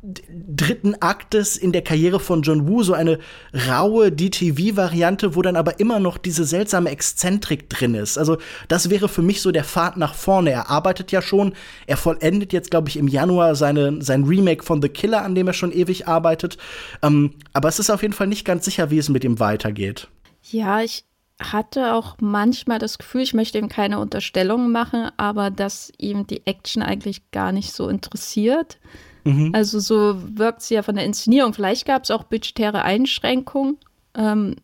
dritten Aktes in der Karriere von John Woo, so eine raue DTV-Variante, wo dann aber immer noch diese seltsame Exzentrik drin ist. Also das wäre für mich so der Pfad nach vorne. Er arbeitet ja schon, er vollendet jetzt, glaube ich, im Januar seine, sein Remake von The Killer, an dem er schon ewig arbeitet. Ähm, aber es ist auf jeden Fall nicht ganz sicher, wie es mit ihm weitergeht. Ja, ich, hatte auch manchmal das Gefühl, ich möchte ihm keine Unterstellungen machen, aber dass ihm die Action eigentlich gar nicht so interessiert. Mhm. Also so wirkt sie ja von der Inszenierung. Vielleicht gab es auch budgetäre Einschränkungen. Ähm,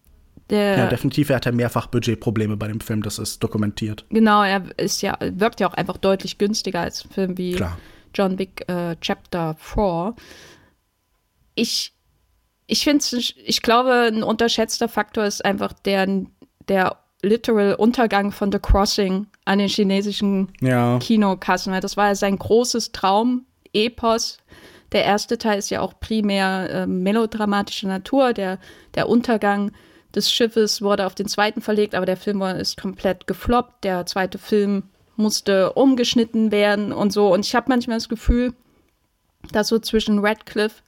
ja, definitiv. Er hatte mehrfach Budgetprobleme bei dem Film, das ist dokumentiert. Genau, er ist ja, wirkt ja auch einfach deutlich günstiger als ein Film wie Klar. John Wick äh, Chapter 4. Ich ich finde, ich glaube, ein unterschätzter Faktor ist einfach der, der literal Untergang von The Crossing an den chinesischen ja. Kinokassen. Das war ja sein großes Traum, Epos. Der erste Teil ist ja auch primär äh, melodramatischer Natur. Der, der Untergang des Schiffes wurde auf den zweiten verlegt, aber der Film ist komplett gefloppt. Der zweite Film musste umgeschnitten werden und so. Und ich habe manchmal das Gefühl, dass so zwischen Radcliffe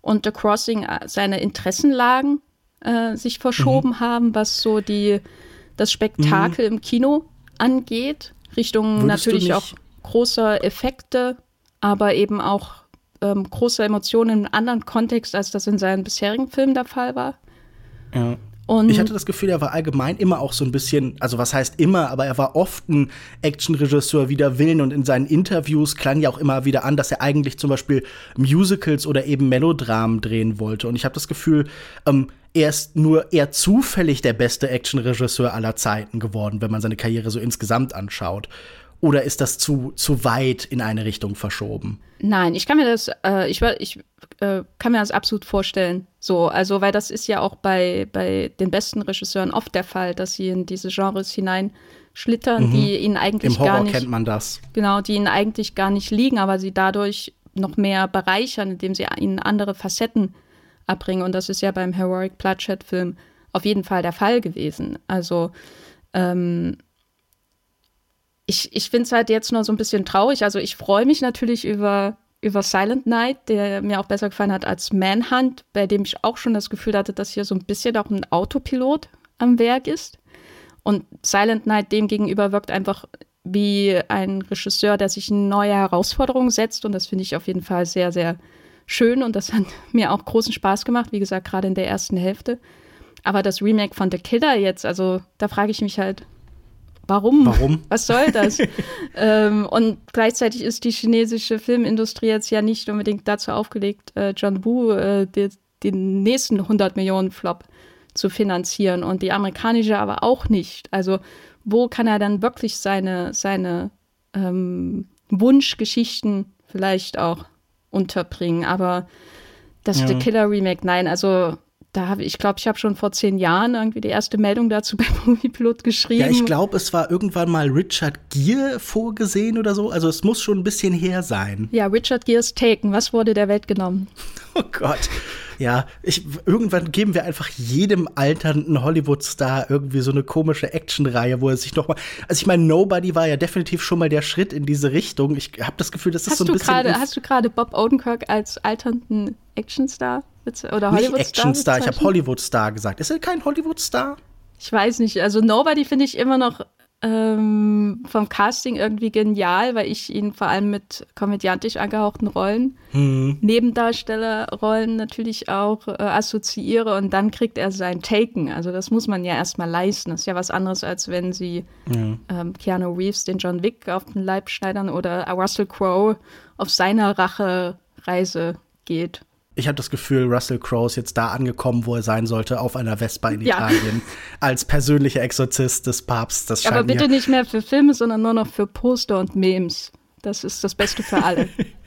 und The Crossing äh, seine Interessenlagen äh, sich verschoben mhm. haben, was so die, das Spektakel mhm. im Kino angeht. Richtung Würdest natürlich auch großer Effekte, aber eben auch ähm, große Emotionen in einem anderen Kontext, als das in seinen bisherigen Filmen der Fall war. Ja. Und ich hatte das Gefühl, er war allgemein immer auch so ein bisschen, also was heißt immer, aber er war oft ein Actionregisseur wider Willen und in seinen Interviews klang ja auch immer wieder an, dass er eigentlich zum Beispiel Musicals oder eben Melodramen drehen wollte. Und ich habe das Gefühl, ähm, er ist nur eher zufällig der beste Actionregisseur aller Zeiten geworden, wenn man seine Karriere so insgesamt anschaut. Oder ist das zu, zu weit in eine Richtung verschoben? Nein, ich kann mir das, äh, ich, ich äh, kann mir das absolut vorstellen. So, also, weil das ist ja auch bei, bei den besten Regisseuren oft der Fall, dass sie in diese Genres hineinschlittern, mhm. die ihnen eigentlich Im Horror gar nicht. kennt man das. Genau, die ihnen eigentlich gar nicht liegen, aber sie dadurch noch mehr bereichern, indem sie ihnen andere Facetten abbringen. Und das ist ja beim Heroic Bloodshed-Film auf jeden Fall der Fall gewesen. Also, ähm, ich, ich finde es halt jetzt nur so ein bisschen traurig. Also ich freue mich natürlich über, über Silent Night, der mir auch besser gefallen hat als Manhunt, bei dem ich auch schon das Gefühl hatte, dass hier so ein bisschen auch ein Autopilot am Werk ist. Und Silent Night demgegenüber wirkt einfach wie ein Regisseur, der sich neue Herausforderung setzt. Und das finde ich auf jeden Fall sehr, sehr schön. Und das hat mir auch großen Spaß gemacht, wie gesagt, gerade in der ersten Hälfte. Aber das Remake von The Killer jetzt, also da frage ich mich halt, Warum? Warum? Was soll das? ähm, und gleichzeitig ist die chinesische Filmindustrie jetzt ja nicht unbedingt dazu aufgelegt, äh, John Woo äh, die, den nächsten 100 Millionen Flop zu finanzieren und die amerikanische aber auch nicht. Also wo kann er dann wirklich seine, seine ähm, Wunschgeschichten vielleicht auch unterbringen? Aber das ja. The Killer Remake, nein, also da habe ich glaube, ich habe schon vor zehn Jahren irgendwie die erste Meldung dazu bei Moviepilot geschrieben. Ja, ich glaube, es war irgendwann mal Richard Gere vorgesehen oder so. Also es muss schon ein bisschen her sein. Ja, Richard Gere's Taken. Was wurde der Welt genommen? Oh Gott. Ja, ich, irgendwann geben wir einfach jedem alternden Hollywood-Star irgendwie so eine komische Actionreihe, wo er sich noch mal. Also ich meine, Nobody war ja definitiv schon mal der Schritt in diese Richtung. Ich habe das Gefühl, das ist hast so ein bisschen. Grade, hast du gerade Bob Odenkirk als alternden Actionstar oder Hollywood-Star? Nicht Actionstar, ich habe Hollywood-Star gesagt. Ist er kein Hollywood-Star? Ich weiß nicht. Also Nobody finde ich immer noch ähm, vom Casting irgendwie genial, weil ich ihn vor allem mit komödiantisch angehauchten Rollen, mhm. Nebendarstellerrollen natürlich auch äh, assoziiere und dann kriegt er sein Taken. Also das muss man ja erstmal leisten. Das ist ja was anderes, als wenn sie ja. ähm, Keanu Reeves den John Wick auf den Leib schneidern oder Russell Crowe auf seiner Rachereise geht ich habe das Gefühl, Russell Crowe ist jetzt da angekommen, wo er sein sollte, auf einer Vespa in ja. Italien, als persönlicher Exorzist des Papstes. Aber bitte nicht mehr für Filme, sondern nur noch für Poster und Memes. Das ist das Beste für alle.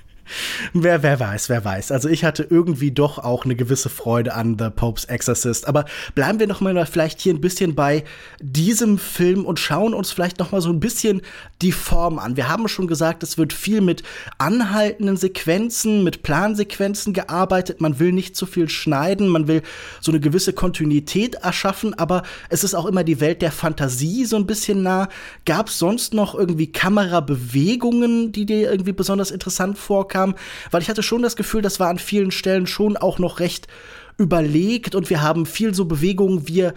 Wer, wer weiß, wer weiß. Also ich hatte irgendwie doch auch eine gewisse Freude an The Pope's Exorcist. Aber bleiben wir noch mal vielleicht hier ein bisschen bei diesem Film und schauen uns vielleicht noch mal so ein bisschen die Form an. Wir haben schon gesagt, es wird viel mit anhaltenden Sequenzen, mit Plansequenzen gearbeitet. Man will nicht zu viel schneiden, man will so eine gewisse Kontinuität erschaffen, aber es ist auch immer die Welt der Fantasie so ein bisschen nah. Gab es sonst noch irgendwie Kamerabewegungen, die dir irgendwie besonders interessant vorkamen? Kam, weil ich hatte schon das Gefühl, das war an vielen Stellen schon auch noch recht überlegt und wir haben viel so Bewegungen, wir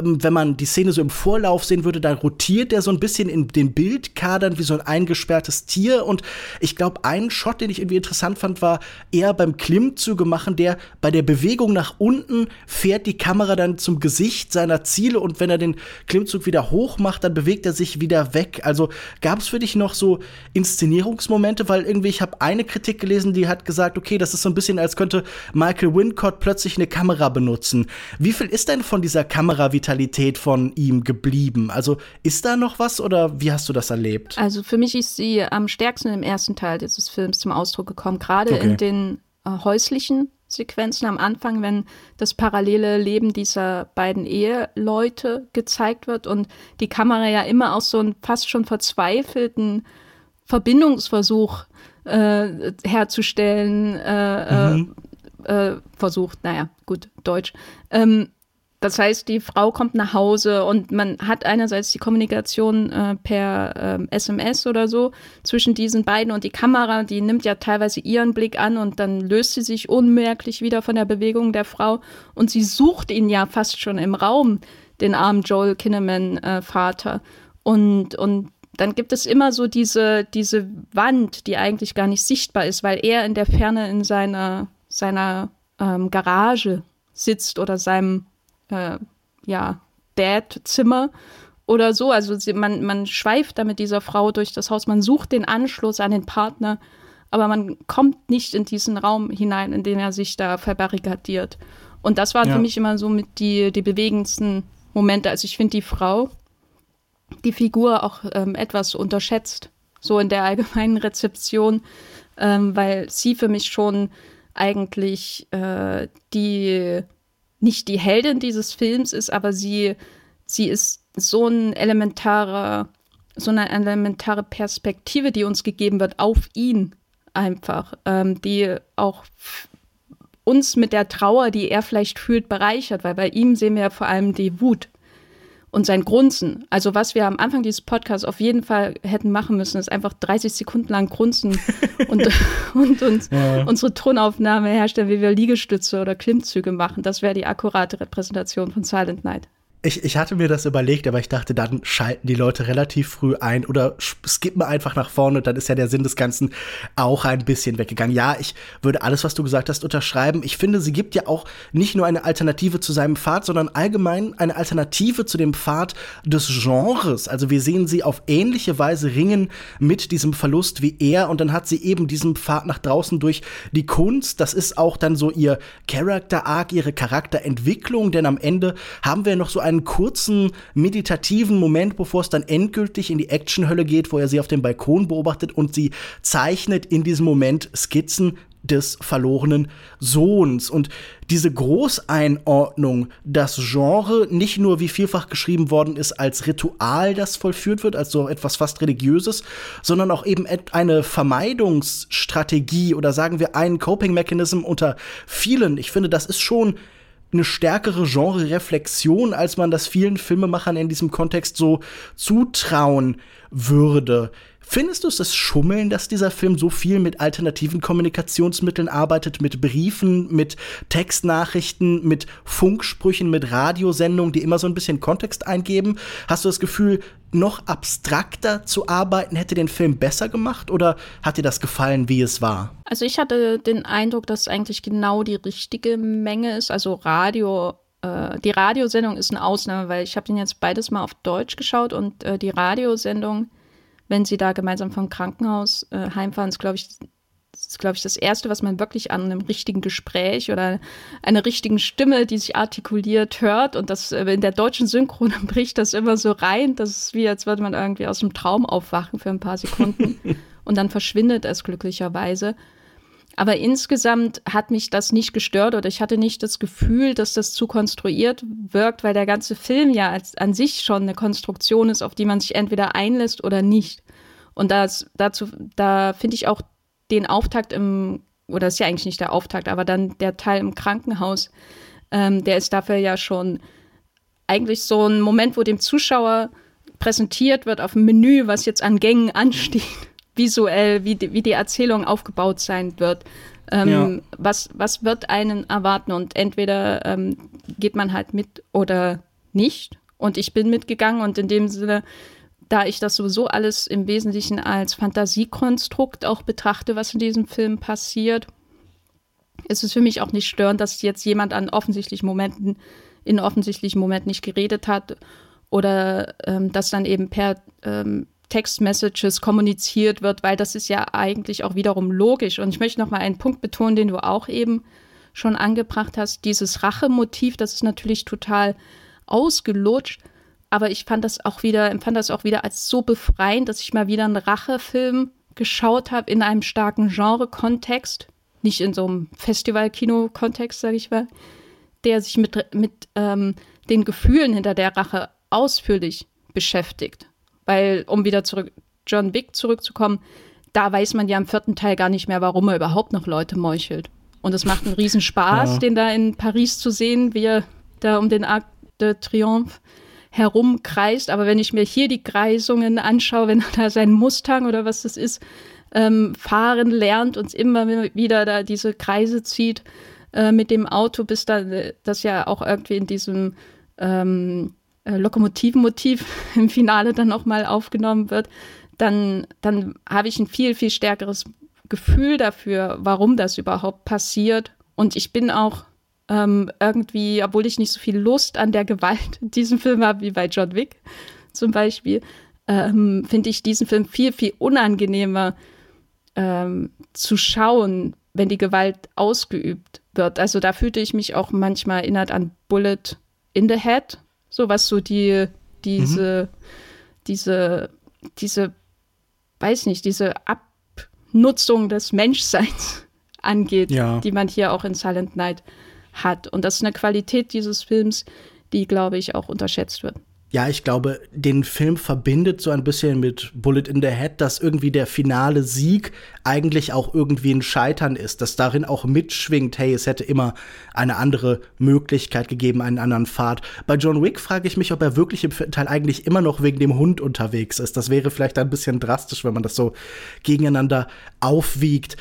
wenn man die Szene so im Vorlauf sehen würde, dann rotiert er so ein bisschen in den Bildkadern wie so ein eingesperrtes Tier. Und ich glaube, ein Shot, den ich irgendwie interessant fand, war eher beim Klimmzüge machen, der bei der Bewegung nach unten fährt die Kamera dann zum Gesicht seiner Ziele und wenn er den Klimmzug wieder hoch macht, dann bewegt er sich wieder weg. Also gab es für dich noch so Inszenierungsmomente, weil irgendwie ich habe eine Kritik gelesen, die hat gesagt, okay, das ist so ein bisschen, als könnte Michael Wincott plötzlich eine Kamera benutzen. Wie viel ist denn von dieser Kamera, wie Vitalität von ihm geblieben? Also ist da noch was oder wie hast du das erlebt? Also für mich ist sie am stärksten im ersten Teil dieses Films zum Ausdruck gekommen, gerade okay. in den äh, häuslichen Sequenzen am Anfang, wenn das parallele Leben dieser beiden Eheleute gezeigt wird und die Kamera ja immer aus so einem fast schon verzweifelten Verbindungsversuch äh, herzustellen äh, mhm. äh, versucht. Naja, gut, Deutsch. Ähm, das heißt, die Frau kommt nach Hause und man hat einerseits die Kommunikation äh, per äh, SMS oder so zwischen diesen beiden und die Kamera, die nimmt ja teilweise ihren Blick an und dann löst sie sich unmerklich wieder von der Bewegung der Frau und sie sucht ihn ja fast schon im Raum, den armen Joel Kinnaman äh, Vater. Und, und dann gibt es immer so diese, diese Wand, die eigentlich gar nicht sichtbar ist, weil er in der Ferne in seiner, seiner ähm, Garage sitzt oder seinem äh, ja, Dad-Zimmer oder so. Also sie, man, man schweift da mit dieser Frau durch das Haus, man sucht den Anschluss an den Partner, aber man kommt nicht in diesen Raum hinein, in den er sich da verbarrikadiert. Und das waren ja. für mich immer so mit die, die bewegendsten Momente. Also ich finde die Frau, die Figur auch ähm, etwas unterschätzt, so in der allgemeinen Rezeption, ähm, weil sie für mich schon eigentlich äh, die nicht die Heldin dieses Films ist, aber sie, sie ist so ein elementarer, so eine elementare Perspektive, die uns gegeben wird auf ihn einfach, ähm, die auch uns mit der Trauer, die er vielleicht fühlt, bereichert, weil bei ihm sehen wir ja vor allem die Wut und sein Grunzen. Also was wir am Anfang dieses Podcasts auf jeden Fall hätten machen müssen, ist einfach 30 Sekunden lang grunzen und, und uns ja. unsere Tonaufnahme herstellen, wie wir Liegestütze oder Klimmzüge machen. Das wäre die akkurate Repräsentation von Silent Night. Ich, ich hatte mir das überlegt, aber ich dachte, dann schalten die Leute relativ früh ein oder skippen einfach nach vorne, dann ist ja der Sinn des Ganzen auch ein bisschen weggegangen. Ja, ich würde alles, was du gesagt hast, unterschreiben. Ich finde, sie gibt ja auch nicht nur eine Alternative zu seinem Pfad, sondern allgemein eine Alternative zu dem Pfad des Genres. Also wir sehen sie auf ähnliche Weise ringen mit diesem Verlust wie er und dann hat sie eben diesen Pfad nach draußen durch die Kunst. Das ist auch dann so ihr Character Arc, ihre Charakterentwicklung, denn am Ende haben wir noch so ein einen kurzen meditativen Moment, bevor es dann endgültig in die Actionhölle geht, wo er sie auf dem Balkon beobachtet und sie zeichnet in diesem Moment Skizzen des verlorenen Sohns. Und diese Großeinordnung, das Genre nicht nur, wie vielfach geschrieben worden ist, als Ritual, das vollführt wird, als so etwas fast Religiöses, sondern auch eben eine Vermeidungsstrategie oder sagen wir einen Coping-Mechanism unter vielen. Ich finde, das ist schon eine stärkere Genre-Reflexion, als man das vielen Filmemachern in diesem Kontext so zutrauen würde. Findest du es das Schummeln, dass dieser Film so viel mit alternativen Kommunikationsmitteln arbeitet, mit Briefen, mit Textnachrichten, mit Funksprüchen, mit Radiosendungen, die immer so ein bisschen Kontext eingeben? Hast du das Gefühl, noch abstrakter zu arbeiten hätte den Film besser gemacht oder hat dir das gefallen, wie es war? Also ich hatte den Eindruck, dass eigentlich genau die richtige Menge ist. Also Radio äh, die Radiosendung ist eine Ausnahme, weil ich habe den jetzt beides mal auf Deutsch geschaut und äh, die Radiosendung wenn sie da gemeinsam vom Krankenhaus äh, heimfahren, ist, glaube ich, ist, glaube ich, das Erste, was man wirklich an einem richtigen Gespräch oder einer richtigen Stimme, die sich artikuliert, hört. Und das äh, in der deutschen Synchron bricht das immer so rein. Das ist wie, als würde man irgendwie aus einem Traum aufwachen für ein paar Sekunden. und dann verschwindet es glücklicherweise. Aber insgesamt hat mich das nicht gestört oder ich hatte nicht das Gefühl, dass das zu konstruiert wirkt, weil der ganze Film ja als, an sich schon eine Konstruktion ist, auf die man sich entweder einlässt oder nicht. Und das, dazu, da finde ich auch den Auftakt im, oder ist ja eigentlich nicht der Auftakt, aber dann der Teil im Krankenhaus, ähm, der ist dafür ja schon eigentlich so ein Moment, wo dem Zuschauer präsentiert wird auf dem Menü, was jetzt an Gängen ansteht visuell, wie die, wie die Erzählung aufgebaut sein wird. Ähm, ja. was, was wird einen erwarten? Und entweder ähm, geht man halt mit oder nicht. Und ich bin mitgegangen und in dem Sinne, da ich das sowieso alles im Wesentlichen als Fantasiekonstrukt auch betrachte, was in diesem Film passiert, ist es für mich auch nicht störend, dass jetzt jemand an offensichtlichen Momenten, in offensichtlichen Momenten nicht geredet hat oder ähm, dass dann eben per ähm, Textmessages kommuniziert wird, weil das ist ja eigentlich auch wiederum logisch. Und ich möchte noch mal einen Punkt betonen, den du auch eben schon angebracht hast. Dieses Rachemotiv, das ist natürlich total ausgelutscht. Aber ich fand das auch wieder, empfand das auch wieder als so befreiend, dass ich mal wieder einen Rachefilm geschaut habe in einem starken Genre-Kontext, nicht in so einem Festival-Kino-Kontext, sage ich mal, der sich mit, mit ähm, den Gefühlen hinter der Rache ausführlich beschäftigt. Weil, um wieder zurück, John Wick zurückzukommen, da weiß man ja im vierten Teil gar nicht mehr, warum er überhaupt noch Leute meuchelt. Und es macht einen riesen Spaß, ja. den da in Paris zu sehen, wie er da um den Arc de Triomphe herumkreist. Aber wenn ich mir hier die Kreisungen anschaue, wenn er da seinen Mustang oder was das ist, ähm, fahren lernt und immer wieder da diese Kreise zieht äh, mit dem Auto, bis da das ja auch irgendwie in diesem ähm, äh, Lokomotivenmotiv im Finale dann auch mal aufgenommen wird, dann, dann habe ich ein viel, viel stärkeres Gefühl dafür, warum das überhaupt passiert. Und ich bin auch ähm, irgendwie, obwohl ich nicht so viel Lust an der Gewalt in diesem Film habe wie bei John Wick zum Beispiel, ähm, finde ich diesen Film viel, viel unangenehmer ähm, zu schauen, wenn die Gewalt ausgeübt wird. Also da fühlte ich mich auch manchmal erinnert an Bullet in the Head, so was so die, diese, mhm. diese, diese, weiß nicht, diese Abnutzung des Menschseins angeht, ja. die man hier auch in Silent Night hat. Und das ist eine Qualität dieses Films, die, glaube ich, auch unterschätzt wird. Ja, ich glaube, den Film verbindet so ein bisschen mit Bullet in the Head, dass irgendwie der finale Sieg eigentlich auch irgendwie ein Scheitern ist, dass darin auch mitschwingt, hey, es hätte immer eine andere Möglichkeit gegeben, einen anderen Pfad. Bei John Wick frage ich mich, ob er wirklich im Teil eigentlich immer noch wegen dem Hund unterwegs ist. Das wäre vielleicht ein bisschen drastisch, wenn man das so gegeneinander aufwiegt.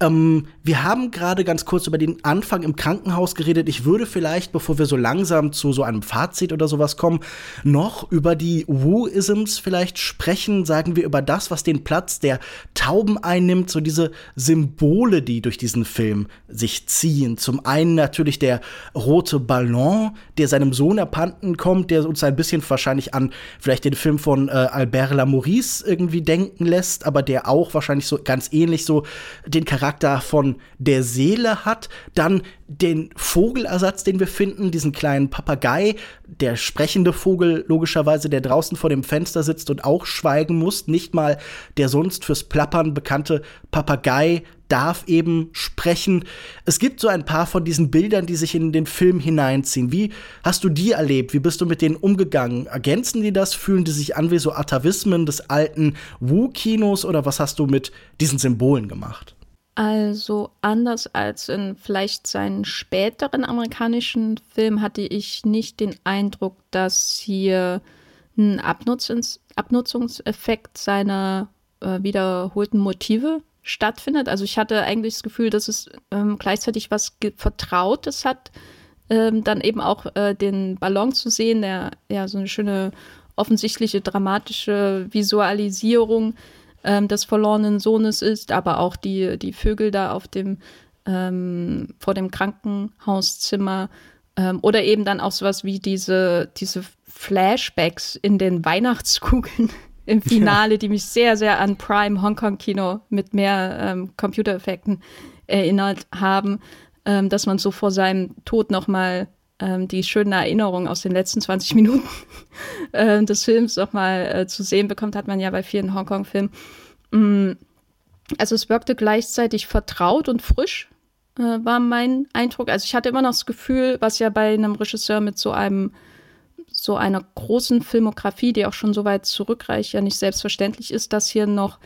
Ähm, wir haben gerade ganz kurz über den Anfang im Krankenhaus geredet. Ich würde vielleicht, bevor wir so langsam zu so einem Fazit oder sowas kommen, noch über die Woo-Isms vielleicht sprechen. Sagen wir über das, was den Platz der Tauben einnimmt, so diese Symbole, die durch diesen Film sich ziehen. Zum einen natürlich der rote Ballon, der seinem Sohn abhanden kommt, der uns ein bisschen wahrscheinlich an vielleicht den Film von äh, Albert Lamourice irgendwie denken lässt, aber der auch wahrscheinlich so ganz ähnlich so den Charakter Charakter von der Seele hat, dann den Vogelersatz, den wir finden, diesen kleinen Papagei, der sprechende Vogel logischerweise, der draußen vor dem Fenster sitzt und auch schweigen muss, nicht mal der sonst fürs Plappern bekannte Papagei darf eben sprechen. Es gibt so ein paar von diesen Bildern, die sich in den Film hineinziehen. Wie hast du die erlebt? Wie bist du mit denen umgegangen? Ergänzen die das? Fühlen die sich an wie so Atavismen des alten Wu-Kinos oder was hast du mit diesen Symbolen gemacht? Also anders als in vielleicht seinen späteren amerikanischen Filmen hatte ich nicht den Eindruck, dass hier ein Abnutzungs Abnutzungseffekt seiner äh, wiederholten Motive stattfindet. Also ich hatte eigentlich das Gefühl, dass es ähm, gleichzeitig was Vertrautes hat, ähm, dann eben auch äh, den Ballon zu sehen, der ja so eine schöne offensichtliche dramatische Visualisierung ähm, des verlorenen Sohnes ist, aber auch die, die Vögel da auf dem, ähm, vor dem Krankenhauszimmer ähm, oder eben dann auch sowas wie diese, diese Flashbacks in den Weihnachtskugeln im Finale, ja. die mich sehr, sehr an Prime Hongkong Kino mit mehr ähm, Computereffekten erinnert haben, ähm, dass man so vor seinem Tod nochmal die schönen Erinnerungen aus den letzten 20 Minuten äh, des Films nochmal äh, zu sehen bekommt, hat man ja bei vielen Hongkong-Filmen. Mm, also es wirkte gleichzeitig vertraut und frisch, äh, war mein Eindruck. Also ich hatte immer noch das Gefühl, was ja bei einem Regisseur mit so einem so einer großen Filmografie, die auch schon so weit zurückreicht, ja nicht selbstverständlich ist, dass hier noch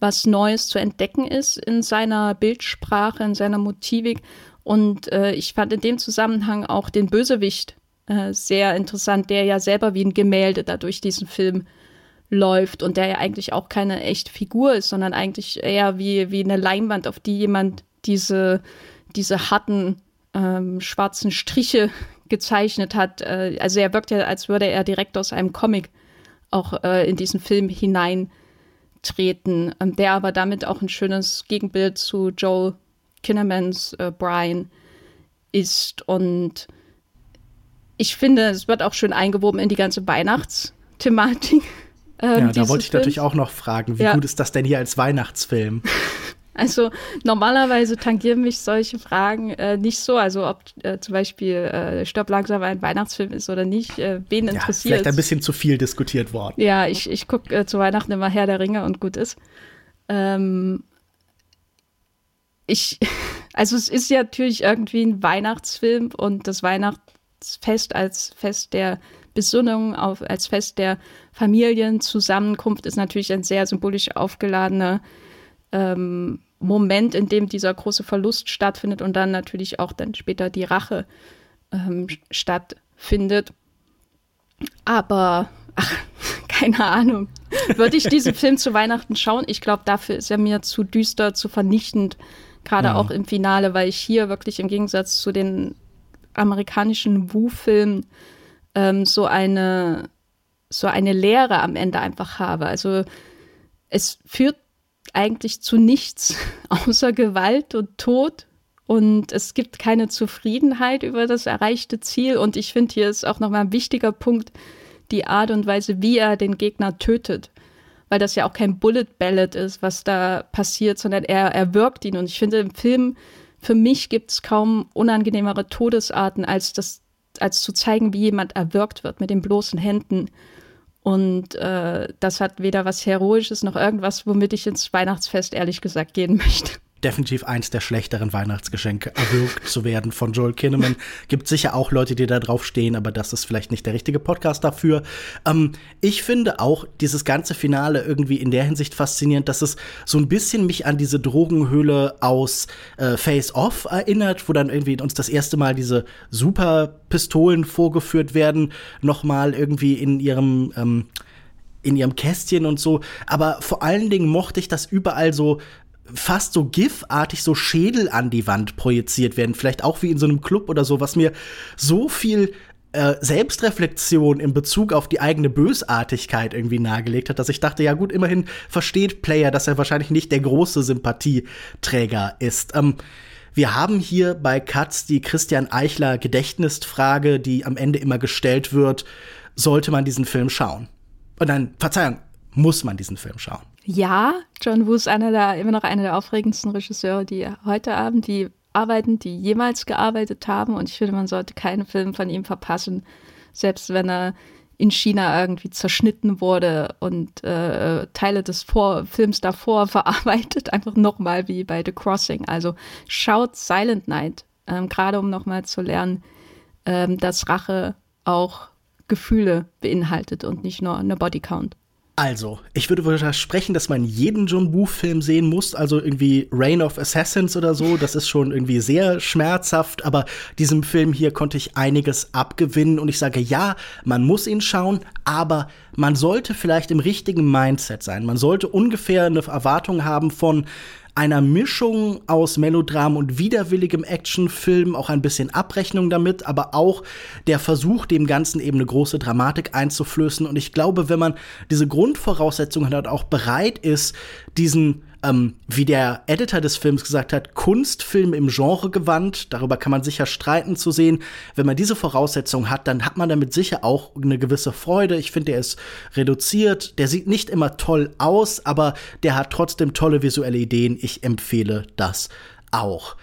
was Neues zu entdecken ist in seiner Bildsprache, in seiner Motivik und äh, ich fand in dem Zusammenhang auch den Bösewicht äh, sehr interessant, der ja selber wie ein Gemälde da durch diesen Film läuft und der ja eigentlich auch keine echte Figur ist, sondern eigentlich eher wie, wie eine Leinwand, auf die jemand diese, diese harten ähm, schwarzen Striche gezeichnet hat. Äh, also er wirkt ja, als würde er direkt aus einem Comic auch äh, in diesen Film hineintreten, ähm, der aber damit auch ein schönes Gegenbild zu Joel Kinnemans äh, Brian ist. Und ich finde, es wird auch schön eingewoben in die ganze Weihnachtsthematik. Ähm, ja, da wollte ich Films. natürlich auch noch fragen, wie ja. gut ist das denn hier als Weihnachtsfilm? Also normalerweise tangieren mich solche Fragen äh, nicht so, also ob äh, zum Beispiel äh, Stopp langsam ein Weihnachtsfilm ist oder nicht, äh, wen interessiert. Ja, vielleicht ein bisschen zu viel diskutiert worden. Ja, ich, ich gucke äh, zu Weihnachten immer Herr der Ringe und gut ist. Ähm, ich, Also es ist ja natürlich irgendwie ein Weihnachtsfilm und das Weihnachtsfest als Fest der Besinnung, auf, als Fest der Familienzusammenkunft ist natürlich ein sehr symbolisch aufgeladener ähm, Moment, in dem dieser große Verlust stattfindet und dann natürlich auch dann später die Rache ähm, stattfindet. Aber, ach, keine Ahnung. Würde ich diesen Film zu Weihnachten schauen? Ich glaube, dafür ist er mir zu düster, zu vernichtend, gerade ja. auch im Finale, weil ich hier wirklich im Gegensatz zu den amerikanischen Wu-Filmen ähm, so eine so eine Lehre am Ende einfach habe. Also es führt eigentlich zu nichts außer Gewalt und Tod und es gibt keine Zufriedenheit über das erreichte Ziel. Und ich finde, hier ist auch nochmal ein wichtiger Punkt die Art und Weise, wie er den Gegner tötet. Weil das ja auch kein Bullet Ballad ist, was da passiert, sondern er, er ihn. Und ich finde, im Film, für mich gibt es kaum unangenehmere Todesarten, als, das, als zu zeigen, wie jemand erwürgt wird mit den bloßen Händen. Und äh, das hat weder was Heroisches noch irgendwas, womit ich ins Weihnachtsfest ehrlich gesagt gehen möchte definitiv eins der schlechteren Weihnachtsgeschenke, erwürgt zu werden von Joel Kinnaman. Gibt sicher auch Leute, die da drauf stehen, aber das ist vielleicht nicht der richtige Podcast dafür. Ähm, ich finde auch dieses ganze Finale irgendwie in der Hinsicht faszinierend, dass es so ein bisschen mich an diese Drogenhöhle aus äh, Face Off erinnert, wo dann irgendwie uns das erste Mal diese Superpistolen vorgeführt werden, nochmal irgendwie in ihrem ähm, in ihrem Kästchen und so. Aber vor allen Dingen mochte ich, dass überall so fast so GIF-artig so Schädel an die Wand projiziert werden. Vielleicht auch wie in so einem Club oder so, was mir so viel äh, Selbstreflexion in Bezug auf die eigene Bösartigkeit irgendwie nahegelegt hat, dass ich dachte, ja gut, immerhin versteht Player, dass er wahrscheinlich nicht der große Sympathieträger ist. Ähm, wir haben hier bei Katz die Christian Eichler Gedächtnisfrage, die am Ende immer gestellt wird, sollte man diesen Film schauen? Und dann, Verzeihung, muss man diesen Film schauen? Ja, John Woo ist einer der, immer noch einer der aufregendsten Regisseure, die heute Abend, die arbeiten, die jemals gearbeitet haben. Und ich finde, man sollte keinen Film von ihm verpassen, selbst wenn er in China irgendwie zerschnitten wurde und äh, Teile des Vor Films davor verarbeitet, einfach nochmal wie bei The Crossing. Also schaut Silent Night, ähm, gerade um nochmal zu lernen, ähm, dass Rache auch Gefühle beinhaltet und nicht nur eine Bodycount. Also, ich würde versprechen, dass man jeden John Woo-Film sehen muss, also irgendwie Reign of Assassins oder so. Das ist schon irgendwie sehr schmerzhaft, aber diesem Film hier konnte ich einiges abgewinnen und ich sage, ja, man muss ihn schauen, aber man sollte vielleicht im richtigen Mindset sein. Man sollte ungefähr eine Erwartung haben von, einer Mischung aus Melodram und widerwilligem Actionfilm, auch ein bisschen Abrechnung damit, aber auch der Versuch, dem Ganzen eben eine große Dramatik einzuflößen. Und ich glaube, wenn man diese Grundvoraussetzungen hat, auch bereit ist, diesen ähm, wie der Editor des Films gesagt hat, Kunstfilm im Genre gewandt. Darüber kann man sicher streiten zu sehen. Wenn man diese Voraussetzungen hat, dann hat man damit sicher auch eine gewisse Freude. Ich finde, der ist reduziert. Der sieht nicht immer toll aus, aber der hat trotzdem tolle visuelle Ideen. Ich empfehle das auch.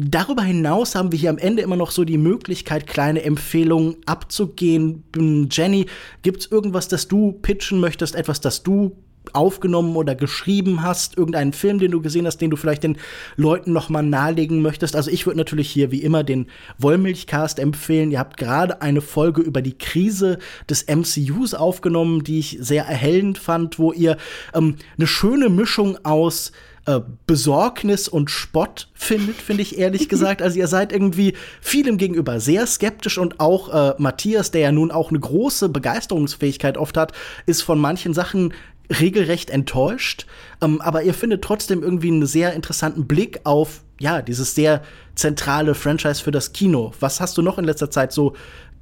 Darüber hinaus haben wir hier am Ende immer noch so die Möglichkeit, kleine Empfehlungen abzugehen. Jenny, gibt's irgendwas, das du pitchen möchtest, etwas, das du aufgenommen oder geschrieben hast, irgendeinen Film, den du gesehen hast, den du vielleicht den Leuten noch mal nahelegen möchtest. Also ich würde natürlich hier wie immer den Wollmilchcast empfehlen. Ihr habt gerade eine Folge über die Krise des MCUs aufgenommen, die ich sehr erhellend fand, wo ihr ähm, eine schöne Mischung aus äh, Besorgnis und Spott findet, finde ich ehrlich gesagt. Also ihr seid irgendwie vielem gegenüber sehr skeptisch und auch äh, Matthias, der ja nun auch eine große Begeisterungsfähigkeit oft hat, ist von manchen Sachen regelrecht enttäuscht. Ähm, aber ihr findet trotzdem irgendwie einen sehr interessanten Blick auf, ja, dieses sehr zentrale Franchise für das Kino. Was hast du noch in letzter Zeit so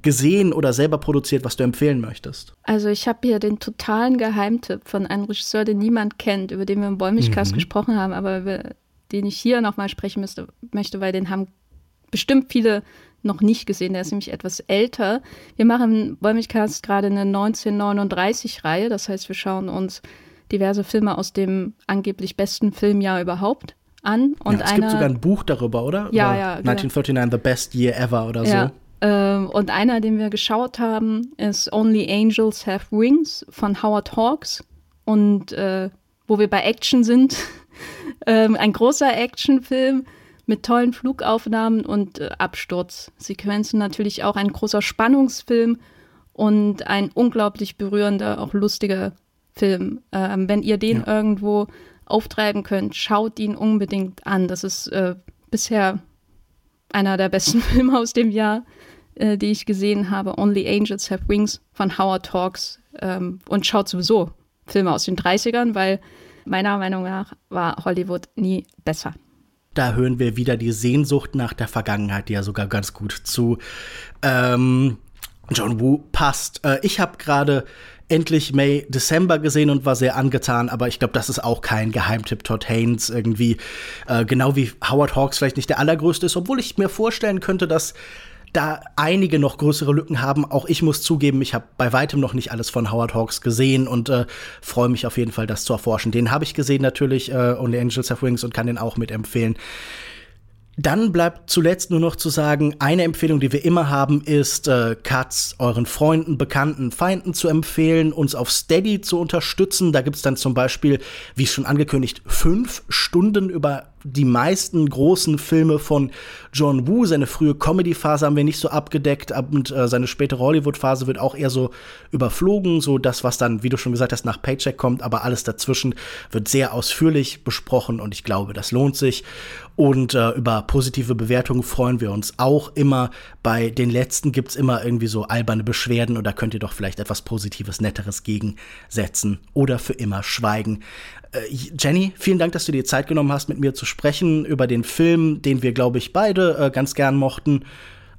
gesehen oder selber produziert, was du empfehlen möchtest? Also ich habe hier den totalen Geheimtipp von einem Regisseur, den niemand kennt, über den wir im Bäumigcast mhm. gesprochen haben, aber über den ich hier nochmal sprechen müsste, möchte, weil den haben bestimmt viele noch nicht gesehen. Der ist nämlich etwas älter. Wir machen Wollmilchcast gerade eine 1939-Reihe. Das heißt, wir schauen uns diverse Filme aus dem angeblich besten Filmjahr überhaupt an. Und ja, es einer, gibt sogar ein Buch darüber, oder? Ja, ja. 1939, genau. The Best Year Ever oder ja. so. Ähm, und einer, den wir geschaut haben, ist Only Angels Have Wings von Howard Hawks. Und äh, wo wir bei Action sind, ähm, ein großer Actionfilm mit tollen Flugaufnahmen und äh, Absturzsequenzen. Natürlich auch ein großer Spannungsfilm und ein unglaublich berührender, auch lustiger Film. Ähm, wenn ihr den ja. irgendwo auftreiben könnt, schaut ihn unbedingt an. Das ist äh, bisher einer der besten Filme aus dem Jahr, äh, die ich gesehen habe. Only Angels Have Wings von Howard Hawks. Ähm, und schaut sowieso Filme aus den 30ern, weil meiner Meinung nach war Hollywood nie besser. Da hören wir wieder die Sehnsucht nach der Vergangenheit, die ja sogar ganz gut zu ähm, John Woo passt. Äh, ich habe gerade endlich May December gesehen und war sehr angetan, aber ich glaube, das ist auch kein Geheimtipp Todd Haynes irgendwie. Äh, genau wie Howard Hawks vielleicht nicht der allergrößte ist, obwohl ich mir vorstellen könnte, dass da einige noch größere Lücken haben. Auch ich muss zugeben, ich habe bei weitem noch nicht alles von Howard Hawks gesehen und äh, freue mich auf jeden Fall, das zu erforschen. Den habe ich gesehen natürlich, äh, Only Angels Have Wings und kann den auch mitempfehlen. Dann bleibt zuletzt nur noch zu sagen, eine Empfehlung, die wir immer haben, ist, äh, Cuts euren Freunden, Bekannten, Feinden zu empfehlen, uns auf Steady zu unterstützen. Da gibt's dann zum Beispiel, wie schon angekündigt, fünf Stunden über die meisten großen Filme von John Woo. Seine frühe Comedy-Phase haben wir nicht so abgedeckt und äh, seine spätere Hollywood-Phase wird auch eher so überflogen. So das, was dann, wie du schon gesagt hast, nach Paycheck kommt, aber alles dazwischen wird sehr ausführlich besprochen und ich glaube, das lohnt sich. Und äh, über positive Bewertungen freuen wir uns auch immer. Bei den letzten gibt's immer irgendwie so alberne Beschwerden oder könnt ihr doch vielleicht etwas Positives, Netteres gegensetzen oder für immer schweigen. Äh, Jenny, vielen Dank, dass du dir Zeit genommen hast, mit mir zu sprechen über den Film, den wir, glaube ich, beide äh, ganz gern mochten.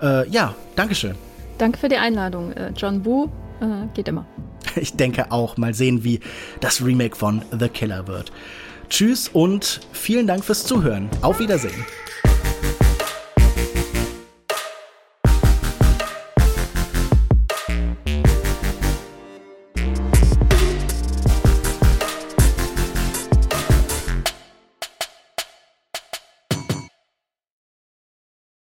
Äh, ja, Dankeschön. Danke für die Einladung. Äh, John Woo äh, geht immer. Ich denke auch. Mal sehen, wie das Remake von The Killer wird. Tschüss und vielen Dank fürs Zuhören. Auf Wiedersehen.